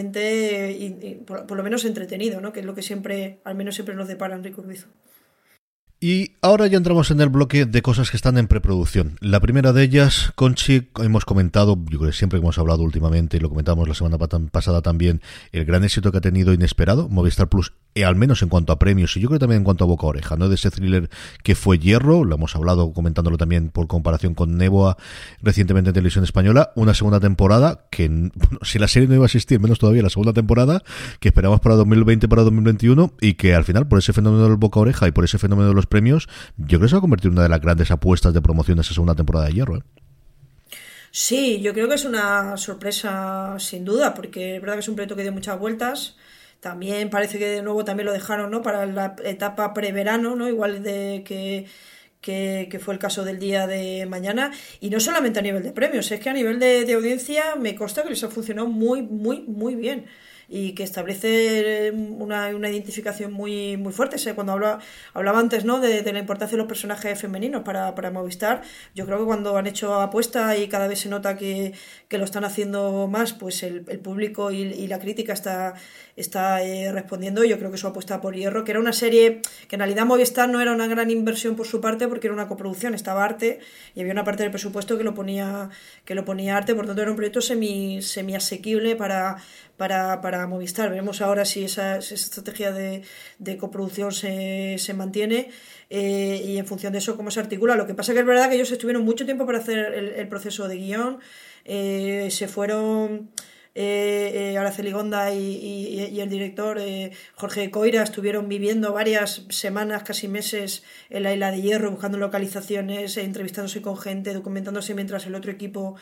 y, por, lo menos entretenido, ¿no? Que es lo que siempre, al menos siempre nos depara Enrique Urbizo. Y ahora ya entramos en el bloque de cosas que están en preproducción. La primera de ellas, Conchi, hemos comentado, yo creo que siempre que hemos hablado últimamente, y lo comentamos la semana pasada también, el gran éxito que ha tenido Inesperado, Movistar Plus, y al menos en cuanto a premios, y yo creo también en cuanto a boca oreja, ¿no? De ese thriller que fue Hierro, lo hemos hablado comentándolo también por comparación con Neboa recientemente en televisión española, una segunda temporada que, *laughs* bueno, si la serie no iba a existir, menos todavía la segunda temporada, que esperamos para 2020, para 2021, y que al final, por ese fenómeno del boca oreja y por ese fenómeno de los premios, yo creo que se va a convertir en una de las grandes apuestas de promoción de esa segunda temporada de Hierro. ¿eh? Sí, yo creo que es una sorpresa sin duda, porque es verdad que es un proyecto que dio muchas vueltas. También parece que de nuevo también lo dejaron ¿no? para la etapa preverano, ¿no? igual de que, que, fue el caso del día de mañana. Y no solamente a nivel de premios, es que a nivel de, de audiencia me consta que les ha funcionado muy, muy, muy bien y que establece eh, una, una identificación muy, muy fuerte. cuando hablaba, hablaba antes ¿no? De, la importancia de los personajes femeninos para, para Movistar, yo creo que cuando han hecho apuesta y cada vez se nota que, que lo están haciendo más, pues el, el público y, y, la crítica está, está eh, respondiendo. Yo creo que su apuesta por Hierro, que era una serie que en realidad Movistar no era una gran inversión por su parte porque era una coproducción, estaba arte y había una parte del presupuesto que lo ponía, que lo ponía arte, por tanto era un proyecto semi, semi asequible para, para, para Movistar. Veremos ahora si esa, estrategia de, coproducción se, se mantiene eh, y en función de eso cómo se articula. Lo que pasa que es verdad que ellos estuvieron mucho tiempo para hacer el, proceso de guion, eh, se fueron... Eh, Araceli Gonda y, el director Jorge Coira estuvieron viviendo varias semanas, casi meses, en la isla de Hierro, buscando localizaciones, entrevistándose con gente, documentándose mientras el otro equipo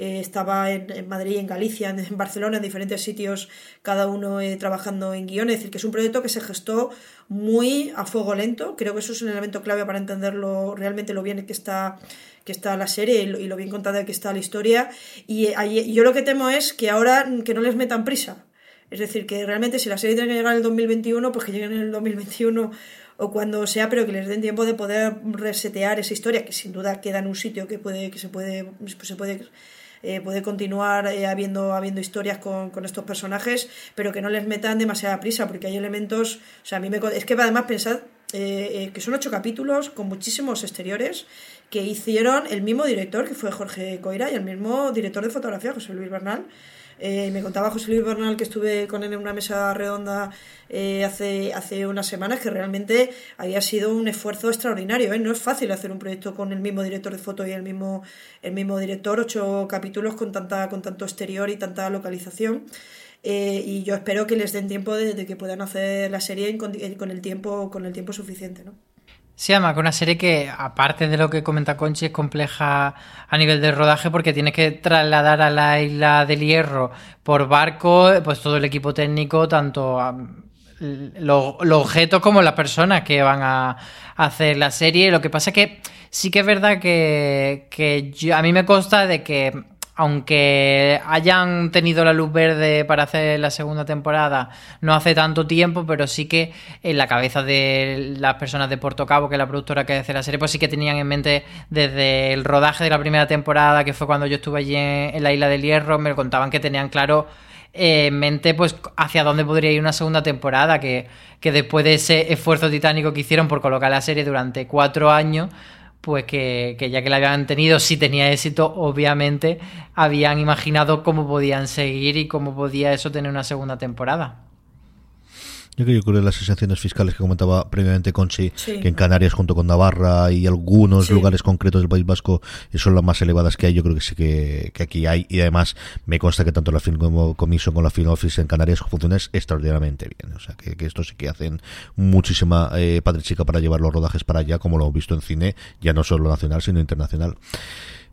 eh, estaba en, Madrid, en Galicia, en, Barcelona, en diferentes sitios, cada uno eh, trabajando en guiones. Es decir, que es un proyecto que se gestó muy a fuego lento. Creo que eso es un elemento clave para entenderlo realmente lo bien que está que está la serie y lo, bien contada que está la historia. Y yo lo que temo es que ahora que no les metan prisa. Es decir, que realmente si la serie tiene que llegar en el 2021, pues que lleguen en el 2021 o cuando sea, pero que les den tiempo de poder resetear esa historia, que sin duda queda en un sitio que puede, que se puede, se puede eh, puede continuar eh, habiendo, habiendo historias con, con, estos personajes, pero que no les metan demasiada prisa, porque hay elementos, o sea, a mí me... Es que además pensad que son ocho capítulos con muchísimos exteriores que hicieron el mismo director, que fue Jorge Coira, y el mismo director de fotografía, José Luis Bernal. Eh, me contaba José Luis Bernal que estuve con él en una mesa redonda eh, hace, hace unas semanas que realmente había sido un esfuerzo extraordinario. ¿eh? No es fácil hacer un proyecto con el mismo director de foto y el mismo, el mismo director, ocho capítulos con, tanta, con tanto exterior y tanta localización. y yo espero que les den tiempo de, que puedan hacer la serie con, con, el tiempo con el tiempo suficiente, ¿no? Sí, además que una serie que, aparte de lo que comenta Conchi, es compleja a nivel de rodaje porque tienes que trasladar a la isla del Hierro por barco, pues todo el equipo técnico, tanto los, objetos como las personas que van a, hacer la serie. Lo que pasa es que sí que es verdad que, que a mí me consta de que aunque hayan tenido la luz verde para hacer la segunda temporada no hace tanto tiempo, pero sí que en la cabeza de las personas de Puerto Cabo, que es la productora que hace la serie, pues sí que tenían en mente desde el rodaje de la primera temporada, que fue cuando yo estuve allí en, la Isla del Hierro, me contaban que tenían claro eh, en mente pues hacia dónde podría ir una segunda temporada, que, que después de ese esfuerzo titánico que hicieron por colocar la serie durante cuatro años, pues que, ya que la habían tenido, si tenía éxito, obviamente habían imaginado cómo podían seguir y cómo podía eso tener una segunda temporada. Yo creo que las sensaciones fiscales que comentaba previamente Conchi, que en Canarias junto con Navarra y algunos lugares concretos del País Vasco son las más elevadas que hay, yo creo que sí que, aquí hay. Y además me consta que tanto la Film Commission como la Film Office en Canarias funcionan extraordinariamente bien. O sea, que, esto sí que hacen muchísima eh, padre chica para llevar los rodajes para allá, como lo hemos visto en cine, ya no solo nacional, sino internacional.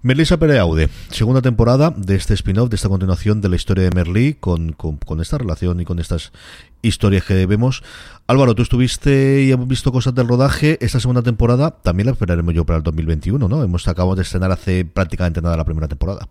Melissa Pereaude, segunda temporada de este spin-off, de esta continuación de la historia de Merlí, con, con, esta relación y con estas historias que vemos. Álvaro, tú estuviste y hemos visto cosas del rodaje. Esta segunda temporada también la esperaremos yo para el 2021, ¿no? Hemos acabado de estrenar hace prácticamente nada la primera temporada.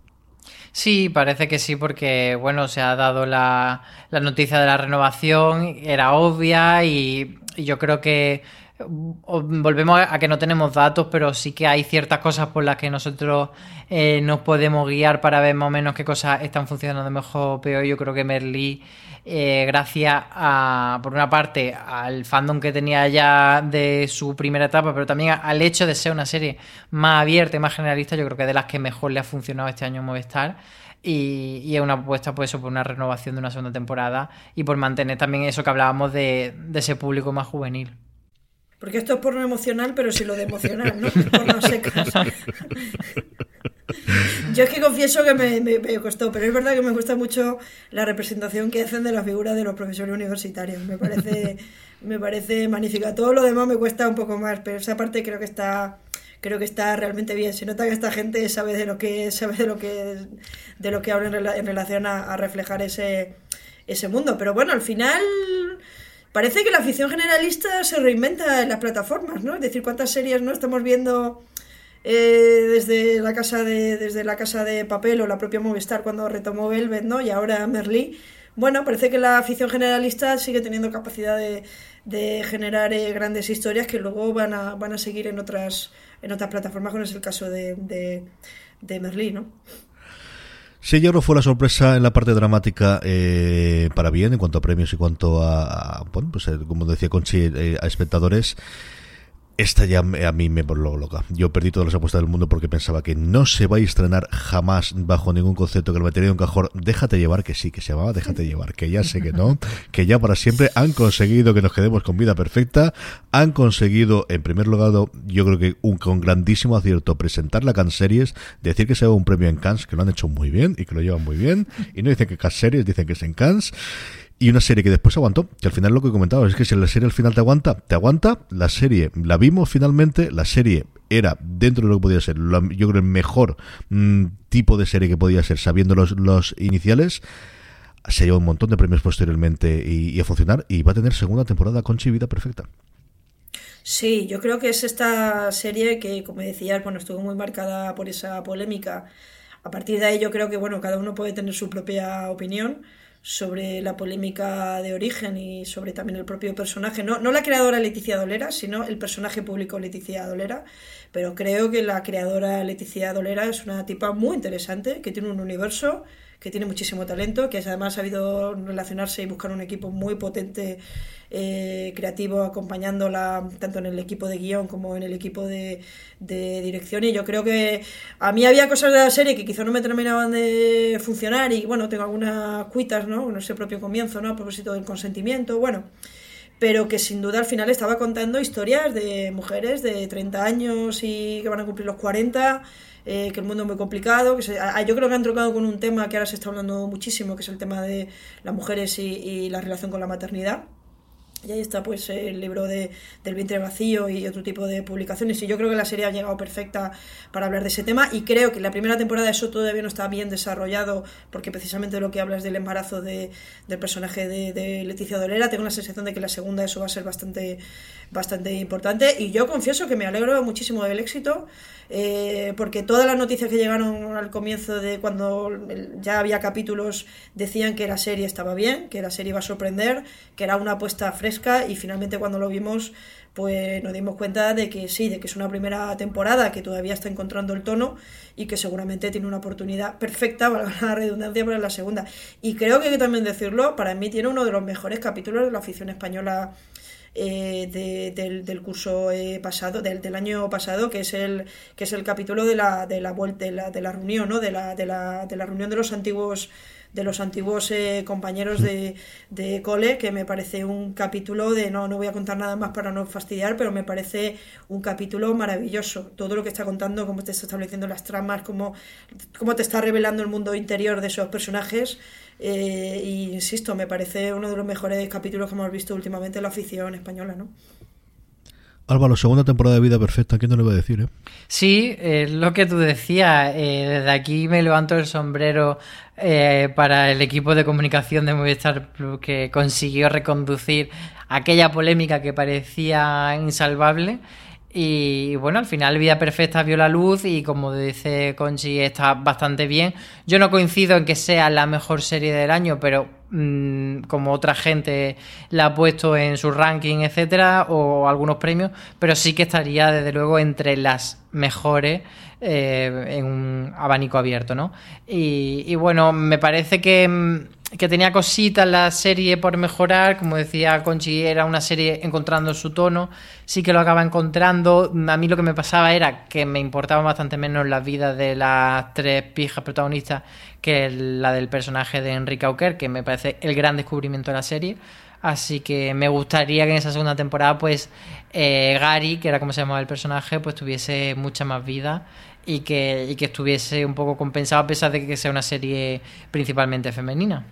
Sí, parece que sí, porque bueno, se ha dado la, la noticia de la renovación, era obvia y yo creo que volvemos a que no tenemos datos, pero sí que hay ciertas cosas por las que nosotros eh, nos podemos guiar para ver más o menos qué cosas están funcionando mejor o peor. Yo creo que Merlí, eh, gracias a, por una parte, al fandom que tenía ya de su primera etapa, pero también al hecho de ser una serie más abierta y más generalista, yo creo que de las que mejor le ha funcionado este año Movistar. Y, es una apuesta por eso, por una renovación de una segunda temporada y por mantener también eso que hablábamos de ese público más juvenil. Porque esto es porno emocional, pero sí lo de emocional, ¿no? Porno secas. *laughs* Yo es que confieso que me, me, costó, pero es verdad que me gusta mucho la representación que hacen de la figura de los profesores universitarios. Me parece, me parece magnífica. Todo lo demás me cuesta un poco más, pero esa parte creo que está creo que está realmente bien. Se nota que esta gente sabe de lo que sabe de lo que de lo que habla en, relación a, a reflejar ese ese mundo. Pero bueno, al final parece que la afición generalista se reinventa en las plataformas, ¿no? Es decir, cuántas series no estamos viendo eh, desde la casa de desde la casa de papel o la propia Movistar cuando retomó Velvet, ¿no? Y ahora Merlí. Bueno, parece que la afición generalista sigue teniendo capacidad de, de generar eh, grandes historias que luego van a, van a seguir en otras en otras plataformas, como es el caso de, de, de Merlí, ¿no? Sí, yo fue la sorpresa en la parte dramática eh, para bien, en cuanto a premios y cuanto a, bueno, pues eh, como decía Conchi, eh, a espectadores. Esta ya a mí me voló loca. Yo perdí todas las apuestas del mundo porque pensaba que no se va a estrenar jamás bajo ningún concepto que lo metería en un cajón. Déjate llevar, que sí, que se llamaba Déjate *laughs* llevar, que ya sé que no, que ya para siempre han conseguido que nos quedemos con vida perfecta. Han conseguido, en primer lugar, yo creo que un, con grandísimo acierto, presentar la Cannes Series, decir que se va un premio en Cannes, que lo han hecho muy bien y que lo llevan muy bien. Y no dicen que Cannes Series, dicen que es en Cannes. Y una serie que después aguantó, que al final lo que comentaba es que si la serie al final te aguanta, te aguanta. La serie la vimos finalmente, la serie era dentro de lo que podía ser, yo creo el mejor mm, tipo de serie que podía ser, sabiendo los, los iniciales. Se lleva un montón de premios posteriormente y, a funcionar y va a tener segunda temporada con Chivida perfecta. Sí, yo creo que es esta serie que, como decías, bueno, estuvo muy marcada por esa polémica. A partir de ahí yo creo que, bueno, cada uno puede tener su propia opinión sobre la polémica de origen y sobre también el propio personaje, no, no la creadora Leticia Dolera, sino el personaje público Leticia Dolera, pero creo que la creadora Leticia Dolera es una tipa muy interesante, que tiene un universo, que tiene muchísimo talento, que además ha sabido relacionarse y buscar un equipo muy potente eh, creativo acompañándola tanto en el equipo de guion como en el equipo de, dirección y yo creo que a mí había cosas de la serie que quizá no me terminaban de funcionar y bueno, tengo algunas cuitas, ¿no? No sé, propio comienzo, ¿no? A propósito del consentimiento, bueno pero que sin duda al final estaba contando historias de mujeres de 30 años y que van a cumplir los 40, eh, que el mundo es muy complicado, que yo creo que han trocado con un tema que ahora se está hablando muchísimo, que es el tema de las mujeres y la relación con la maternidad. Y ahí está pues el libro de, del vientre vacío y otro tipo de publicaciones. Y yo creo que la serie ha llegado perfecta para hablar de ese tema. Y creo que la primera temporada eso todavía no está bien desarrollado, porque precisamente lo que hablas del embarazo de, del personaje de, de, Leticia Dolera, tengo la sensación de que la segunda eso va a ser bastante, bastante importante. Y yo confieso que me alegro muchísimo del éxito. Eh, porque todas las noticias que llegaron al comienzo de cuando ya había capítulos decían que la serie estaba bien, que la serie iba a sorprender, que era una apuesta fresca y finalmente cuando lo vimos pues nos dimos cuenta de que sí, de que es una primera temporada que todavía está encontrando el tono y que seguramente tiene una oportunidad perfecta, *laughs* para la redundancia, para la segunda. Y creo que hay que también decirlo, para mí tiene uno de los mejores capítulos de la afición española eh, del, curso eh, pasado, del, año pasado, que es el, que es el capítulo de la, de la vuelta, de la, reunión, ¿no? de, la, de la reunión de los antiguos de los antiguos eh, compañeros de, de, cole, que me parece un capítulo de, no, no voy a contar nada más para no fastidiar, pero me parece un capítulo maravilloso. Todo lo que está contando, cómo te está estableciendo las tramas, cómo, cómo te está revelando el mundo interior de esos personajes. Eh, y insisto, me parece uno de los mejores capítulos que hemos visto últimamente en la afición española, ¿no? Álvaro, segunda temporada de Vida Perfecta, ¿quién no le va a decir? Eh? Sí, es lo que tú decías. Eh, desde aquí me levanto el sombrero eh, para el equipo de comunicación de Movistar Plus que consiguió reconducir aquella polémica que parecía insalvable y bueno, al final Vida Perfecta vio la luz y como dice Conchi está bastante bien. Yo no coincido en que sea la mejor serie del año, pero mm, como otra gente la ha puesto en su ranking, etcétera, o algunos premios, pero sí que estaría desde luego entre las mejores eh, en un abanico abierto, ¿no? Y, bueno, me parece que mm, que tenía cositas la serie por mejorar, como decía Conchi, era una serie encontrando su tono, sí que lo acaba encontrando, a mí lo que me pasaba era que me importaba bastante menos la vida de las tres pijas protagonistas que la del personaje de Enrique Auker, que me parece el gran descubrimiento de la serie, así que me gustaría que en esa segunda temporada pues eh, Gary, que era como se llamaba el personaje, pues tuviese mucha más vida y que, y que estuviese un poco compensado a pesar de que sea una serie principalmente femenina.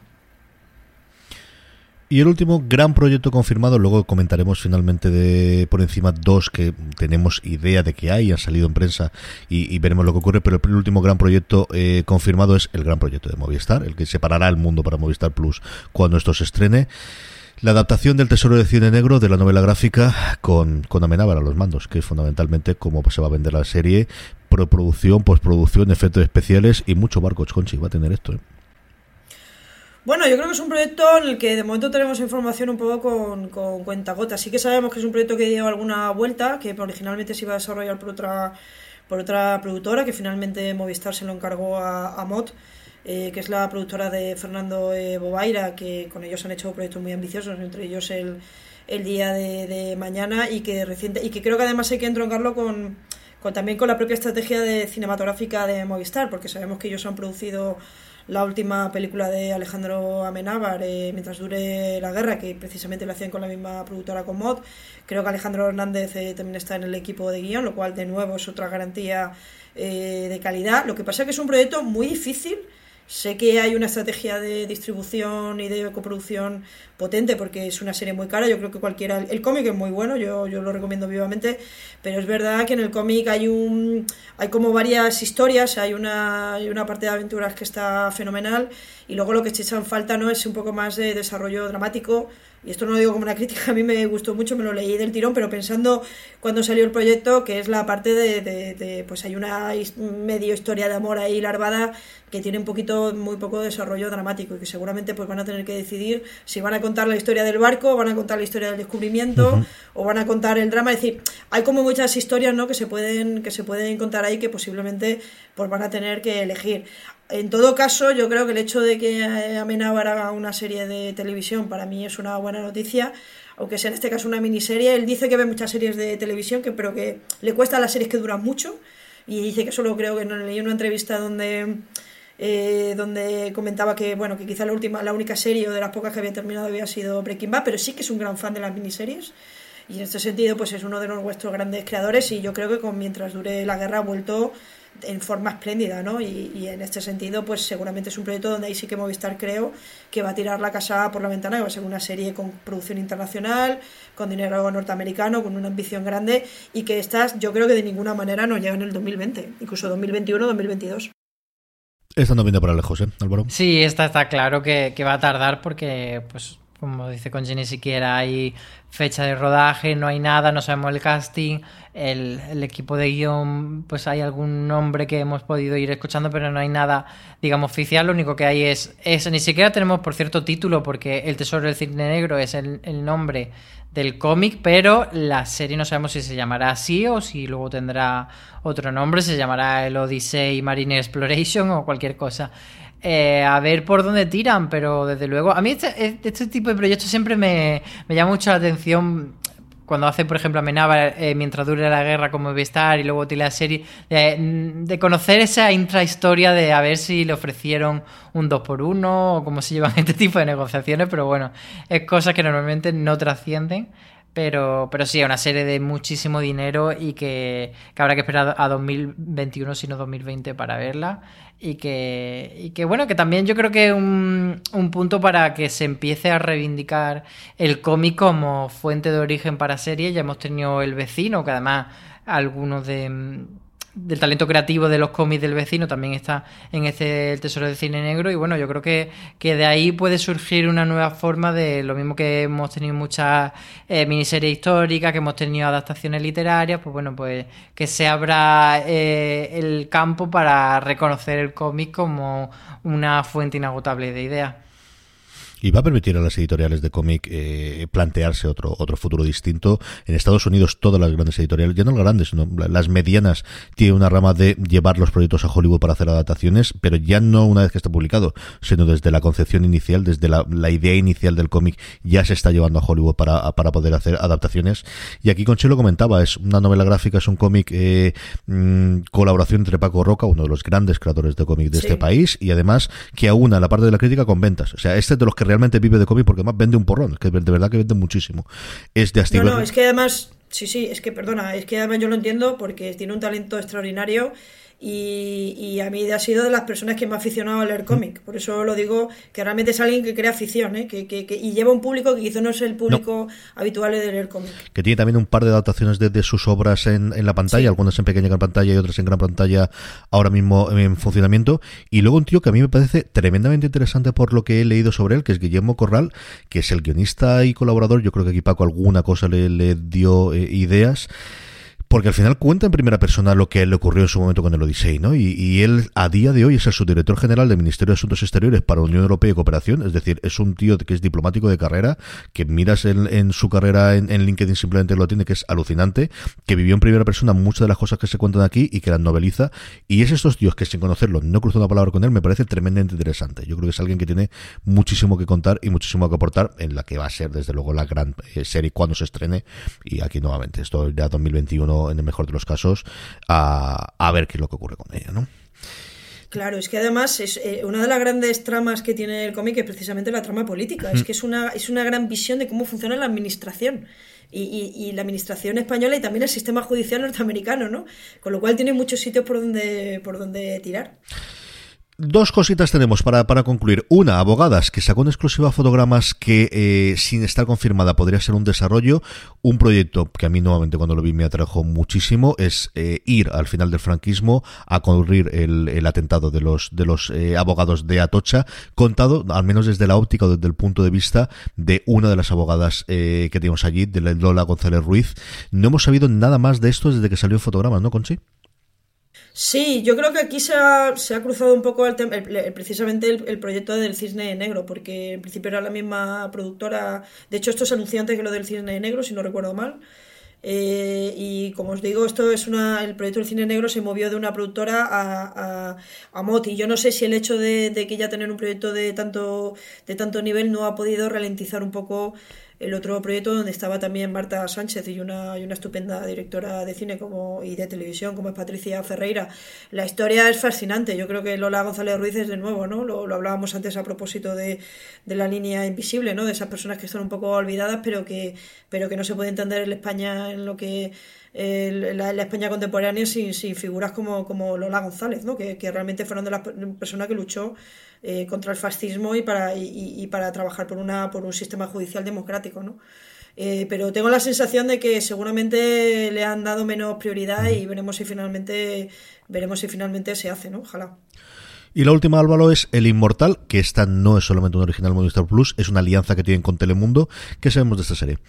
Y el último gran proyecto confirmado, luego comentaremos finalmente de por encima dos que tenemos idea de que hay, han salido en prensa y, veremos lo que ocurre, pero el último gran proyecto eh, confirmado es el gran proyecto de Movistar, el que separará el mundo para Movistar Plus cuando esto se estrene. La adaptación del Tesoro de Cine Negro de la novela gráfica con, con Amenábar a los mandos, que es fundamentalmente cómo se va a vender la serie, preproducción, postproducción, efectos especiales y mucho barco, Conchi, va a tener esto. ¿eh? Bueno, yo creo que es un proyecto en el que de momento tenemos información un poco con, con cuentagotas. Sí que sabemos que es un proyecto que dio alguna vuelta, que originalmente se iba a desarrollar por otra, por otra productora, que finalmente Movistar se lo encargó a, a MOT, eh, que es la productora de Fernando eh, Bobaira, que con ellos han hecho proyectos muy ambiciosos, entre ellos el, el día de, mañana, y que reciente, y que creo que además hay que entroncarlo con, con también con la propia estrategia de cinematográfica de Movistar, porque sabemos que ellos han producido la última película de Alejandro Amenábar, eh, Mientras dure la guerra, que precisamente lo hacían con la misma productora con Mod. Creo que Alejandro Hernández eh, también está en el equipo de guion, lo cual de nuevo es otra garantía eh, de calidad. Lo que pasa es que es un proyecto muy difícil Sé que hay una estrategia de distribución y de coproducción potente porque es una serie muy cara. Yo creo que cualquiera. El cómic es muy bueno, yo, yo lo recomiendo vivamente. Pero es verdad que en el cómic hay un hay como varias historias. Hay una, hay una parte de aventuras que está fenomenal. Y luego lo que se echa en falta no es un poco más de desarrollo dramático y esto no lo digo como una crítica, *laughs* a mí me gustó mucho, me lo leí del tirón, pero pensando cuando salió el proyecto, que es la parte de, pues hay una medio historia de amor ahí larvada que tiene un poquito, muy poco desarrollo dramático y que seguramente pues van a tener que decidir si van a contar la historia del barco, van a contar la historia del descubrimiento o van a contar el drama. Es decir, hay como muchas historias ¿no? que, se pueden, que se pueden contar ahí que posiblemente pues van a tener que elegir. En todo caso, yo creo que el hecho de que Amenábar haga una serie de televisión para mí es una buena noticia, aunque sea en este caso una miniserie. Él dice que ve muchas series de televisión, que, pero que le cuesta las series que duran mucho. Y dice que solo creo que no leí una entrevista donde, eh, donde comentaba que bueno que quizá la última, la única serie o de las pocas que había terminado había sido Breaking Bad, pero sí que es un gran fan de las miniseries. Y en este sentido, pues es uno de nuestros grandes creadores. Y yo creo que con mientras dure la guerra ha vuelto en forma espléndida, ¿no? Y, en este sentido, pues seguramente es un proyecto donde ahí sí que Movistar creo que va a tirar la casa por la ventana, que va a ser una serie con producción internacional, con dinero norteamericano, con una ambición grande y que estas yo creo que de ninguna manera no llegan en el 2020, incluso 2021, 2022. Esta no viene para lejos, ¿eh, Álvaro? Sí, esta está claro que, que va a tardar porque, pues, como dice Conji, ni siquiera hay fecha de rodaje, no hay nada, no sabemos el casting, el, el, equipo de guion, pues hay algún nombre que hemos podido ir escuchando, pero no hay nada, digamos, oficial, lo único que hay es, es ni siquiera tenemos, por cierto, título, porque El Tesoro del Cine Negro es el, el nombre del cómic, pero la serie no sabemos si se llamará así o si luego tendrá otro nombre, se llamará el Odyssey Marine Exploration o cualquier cosa. Eh, a ver por dónde tiran, pero desde luego, a mí este, este tipo de proyectos siempre me, me, llama mucho la atención cuando hace, por ejemplo, Amenábar eh, mientras dure la guerra como Movistar y luego tiene la serie, de, conocer esa intrahistoria de a ver si le ofrecieron un 2 por 1 o cómo se llevan *laughs* este tipo de negociaciones, pero bueno, es cosas que normalmente no trascienden. Pero, pero sí, una serie de muchísimo dinero y que, que habrá que esperar a 2021, sino 2020 para verla. Y que, y que bueno, que también yo creo que un, un punto para que se empiece a reivindicar el cómic como fuente de origen para series. Ya hemos tenido El Vecino, que además algunos de del talento creativo de los cómics del vecino también está en este El Tesoro del Cine Negro. Y bueno, yo creo que, que de ahí puede surgir una nueva forma de lo mismo que hemos tenido muchas eh, miniseries históricas, que hemos tenido adaptaciones literarias, pues bueno, pues que se abra eh, el campo para reconocer el cómic como una fuente inagotable de ideas y va a permitir a las editoriales de cómic eh, plantearse otro otro futuro distinto. En Estados Unidos todas las grandes editoriales, ya no las grandes, sino las medianas, tienen una rama de llevar los proyectos a Hollywood para hacer adaptaciones, pero ya no una vez que está publicado, sino desde la concepción inicial, desde la, idea inicial del cómic, ya se está llevando a Hollywood para, para poder hacer adaptaciones. Y aquí Conchelo comentaba, es una novela gráfica, es un cómic, eh, mm, colaboración entre Paco Roca, uno de los grandes creadores de cómic de este país, y además que aúna la parte de la crítica con ventas. O sea, este es de los que realmente vive de cómic porque además vende un porrón, que de verdad que vende muchísimo. Es de No, no, es que además, sí, sí, es que perdona, es que además yo lo entiendo porque tiene un talento extraordinario y, a mí ha sido de las personas que me ha aficionado a leer cómic. Por eso lo digo, que realmente es alguien que crea afición ¿eh? que, que, y lleva un público que quizás no es el público habitual de leer cómic. Que tiene también un par de adaptaciones de, sus obras en, en la pantalla, algunas en pequeña pantalla y otras en gran pantalla ahora mismo en funcionamiento. Y luego un tío que a mí me parece tremendamente interesante por lo que he leído sobre él, que es Guillermo Corral, que es el guionista y colaborador. Yo creo que aquí Paco alguna cosa le, le dio eh, ideas porque al final cuenta en primera persona lo que le ocurrió en su momento con el Odyssey, ¿no? Y, él a día de hoy es el subdirector general del Ministerio de Asuntos Exteriores para Unión Europea y Cooperación, es decir, es un tío que es diplomático de carrera, que miras en, su carrera en, LinkedIn simplemente lo tiene, que es alucinante, que vivió en primera persona muchas de las cosas que se cuentan aquí y que las noveliza, y es estos tíos que sin conocerlo no cruzo una palabra con él, me parece tremendamente interesante. Yo creo que es alguien que tiene muchísimo que contar y muchísimo que aportar en la que va a ser, desde luego, la gran eh, serie cuando se estrene, y aquí nuevamente, esto ya 2021 en el mejor de los casos, a, a ver qué es lo que ocurre con ella, ¿no? Claro, es que además es eh, una de las grandes tramas que tiene el cómic es precisamente la trama política. Es mm. que es una, es una gran visión de cómo funciona la administración. Y, y, la administración española y también el sistema judicial norteamericano, ¿no? Con lo cual tiene muchos sitios por donde, por donde tirar. Dos cositas tenemos para, para concluir. Una, abogadas, que sacó en exclusiva fotogramas que, eh, sin estar confirmada, podría ser un desarrollo. Un proyecto que a mí nuevamente cuando lo vi me atrajo muchísimo, es eh, ir al final del franquismo a cubrir el, el atentado de los, de los eh, abogados de Atocha, contado al menos desde la óptica o desde el punto de vista de una de las abogadas que tenemos allí, de Lola González Ruiz. No hemos sabido nada más de esto desde que salió fotogramas, ¿no, Conchi? Sí, yo creo que aquí se ha, se ha cruzado un poco el, precisamente el, proyecto del Cisne Negro, porque en principio era la misma productora. De hecho, esto es anunciante que lo del Cisne Negro, si no recuerdo mal. Eh, y como os digo, esto es una. El proyecto del Cine Negro se movió de una productora a, a, a Moti. Yo no sé si el hecho de, de, que ya tener un proyecto de tanto, de tanto nivel no ha podido ralentizar un poco el otro proyecto donde estaba también Marta Sánchez y una, y una estupenda directora de cine como, y de televisión como es Patricia Ferreira. La historia es fascinante. Yo creo que Lola González Ruiz es de nuevo, ¿no? Lo, lo hablábamos antes a propósito de, de, la línea invisible, ¿no? De esas personas que están un poco olvidadas, pero que, pero que no se puede entender en España en lo que la, España contemporánea sin, sin, figuras como, como Lola González, ¿no? que, que realmente fueron de las personas que luchó eh, contra el fascismo y para, y, para trabajar por, una, por un sistema judicial democrático. ¿no? Eh, pero tengo la sensación de que seguramente le han dado menos prioridad y veremos si finalmente veremos si finalmente se hace, ¿no? Ojalá. Y la última, Álvaro, es El Inmortal, que esta no es solamente un original Movistar Plus, es una alianza que tienen con Telemundo. ¿Qué sabemos de esta serie?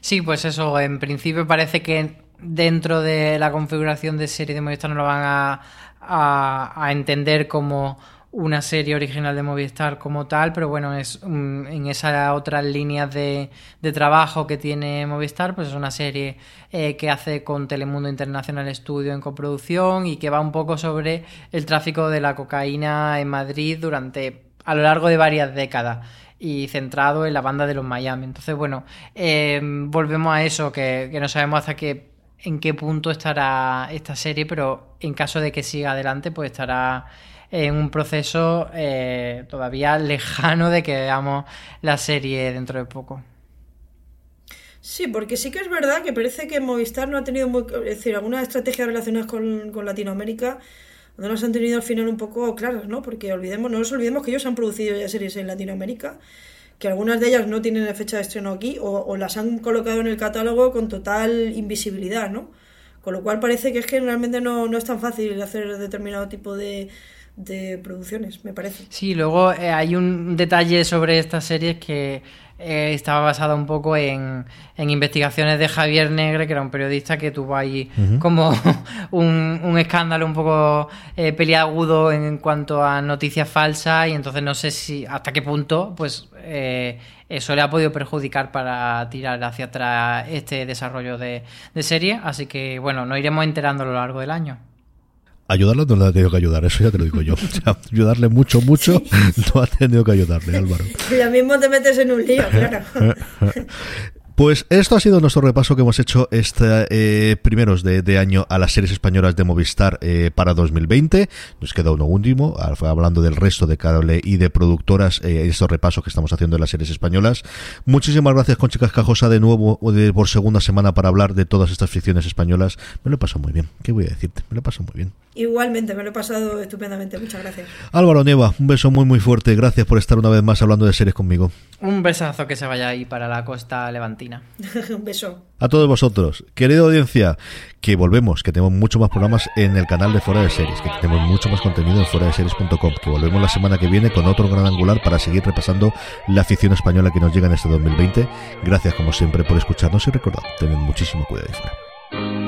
Sí, pues eso, en principio parece que dentro de la configuración de serie de Movistar no lo van a, a entender como una serie original de Movistar como tal, pero bueno, es en esas otras líneas de, de, trabajo que tiene Movistar, pues es una serie eh, que hace con Telemundo Internacional Studio en coproducción y que va un poco sobre el tráfico de la cocaína en Madrid durante a lo largo de varias décadas y centrado en la banda de los Miami. Entonces, bueno, eh, volvemos a eso, que, que no sabemos hasta qué en qué punto estará esta serie, pero en caso de que siga adelante, pues estará en un proceso eh, todavía lejano de que veamos la serie dentro de poco. Sí, porque sí que es verdad que parece que Movistar no ha tenido muy, es decir, algunas estrategias relacionadas con, con Latinoamérica no las han tenido al final un poco claras, ¿no? Porque olvidemos, no nos olvidemos que ellos han producido ya series en Latinoamérica, que algunas de ellas no tienen fecha de estreno aquí o, las han colocado en el catálogo con total invisibilidad, ¿no? Con lo cual parece que es que realmente no, no es tan fácil hacer determinado tipo de, de producciones, me parece. Sí, luego eh, hay un detalle sobre esta serie que eh, estaba basada un poco en, en, investigaciones de Javier Negre, que era un periodista que tuvo ahí como *laughs* un, un, escándalo un poco eh, peliagudo en cuanto a noticias falsas y entonces no sé si hasta qué punto pues eh, eso le ha podido perjudicar para tirar hacia atrás este desarrollo de, de serie, así que bueno, nos iremos enterando a lo largo del año. Ayudarlo no le ha tenido que ayudar, eso ya te lo digo yo. *laughs* O sea, ayudarle mucho, mucho, no ha tenido que ayudarle, Álvaro. *laughs* Ya mismo te metes en un lío, claro. *laughs* Pues esto ha sido nuestro repaso que hemos hecho este eh, primeros de, año a las series españolas de Movistar eh, para 2020. Nos queda uno último, hablando del resto de cable y de productoras, eh, estos repasos que estamos haciendo de las series españolas. Muchísimas gracias, Conchi Cascajosa, de nuevo de, por segunda semana para hablar de todas estas ficciones españolas. Me lo he pasado muy bien. ¿Qué voy a decirte? Me lo he pasado muy bien. Igualmente, me lo he pasado estupendamente. Muchas gracias. Álvaro Neva, un beso muy, muy fuerte. Gracias por estar una vez más hablando de series conmigo. Un besazo que se vaya ahí para la costa levantina. *laughs* Un beso. A todos vosotros, querida audiencia, que volvemos, que tenemos mucho más programas en el canal de Fuera de Series, que tenemos mucho más contenido en fuera de series.com, que volvemos la semana que viene con otro gran angular para seguir repasando la afición española que nos llega en este 2020. Gracias como siempre por escucharnos y recordad, tened muchísimo cuidado y fuera.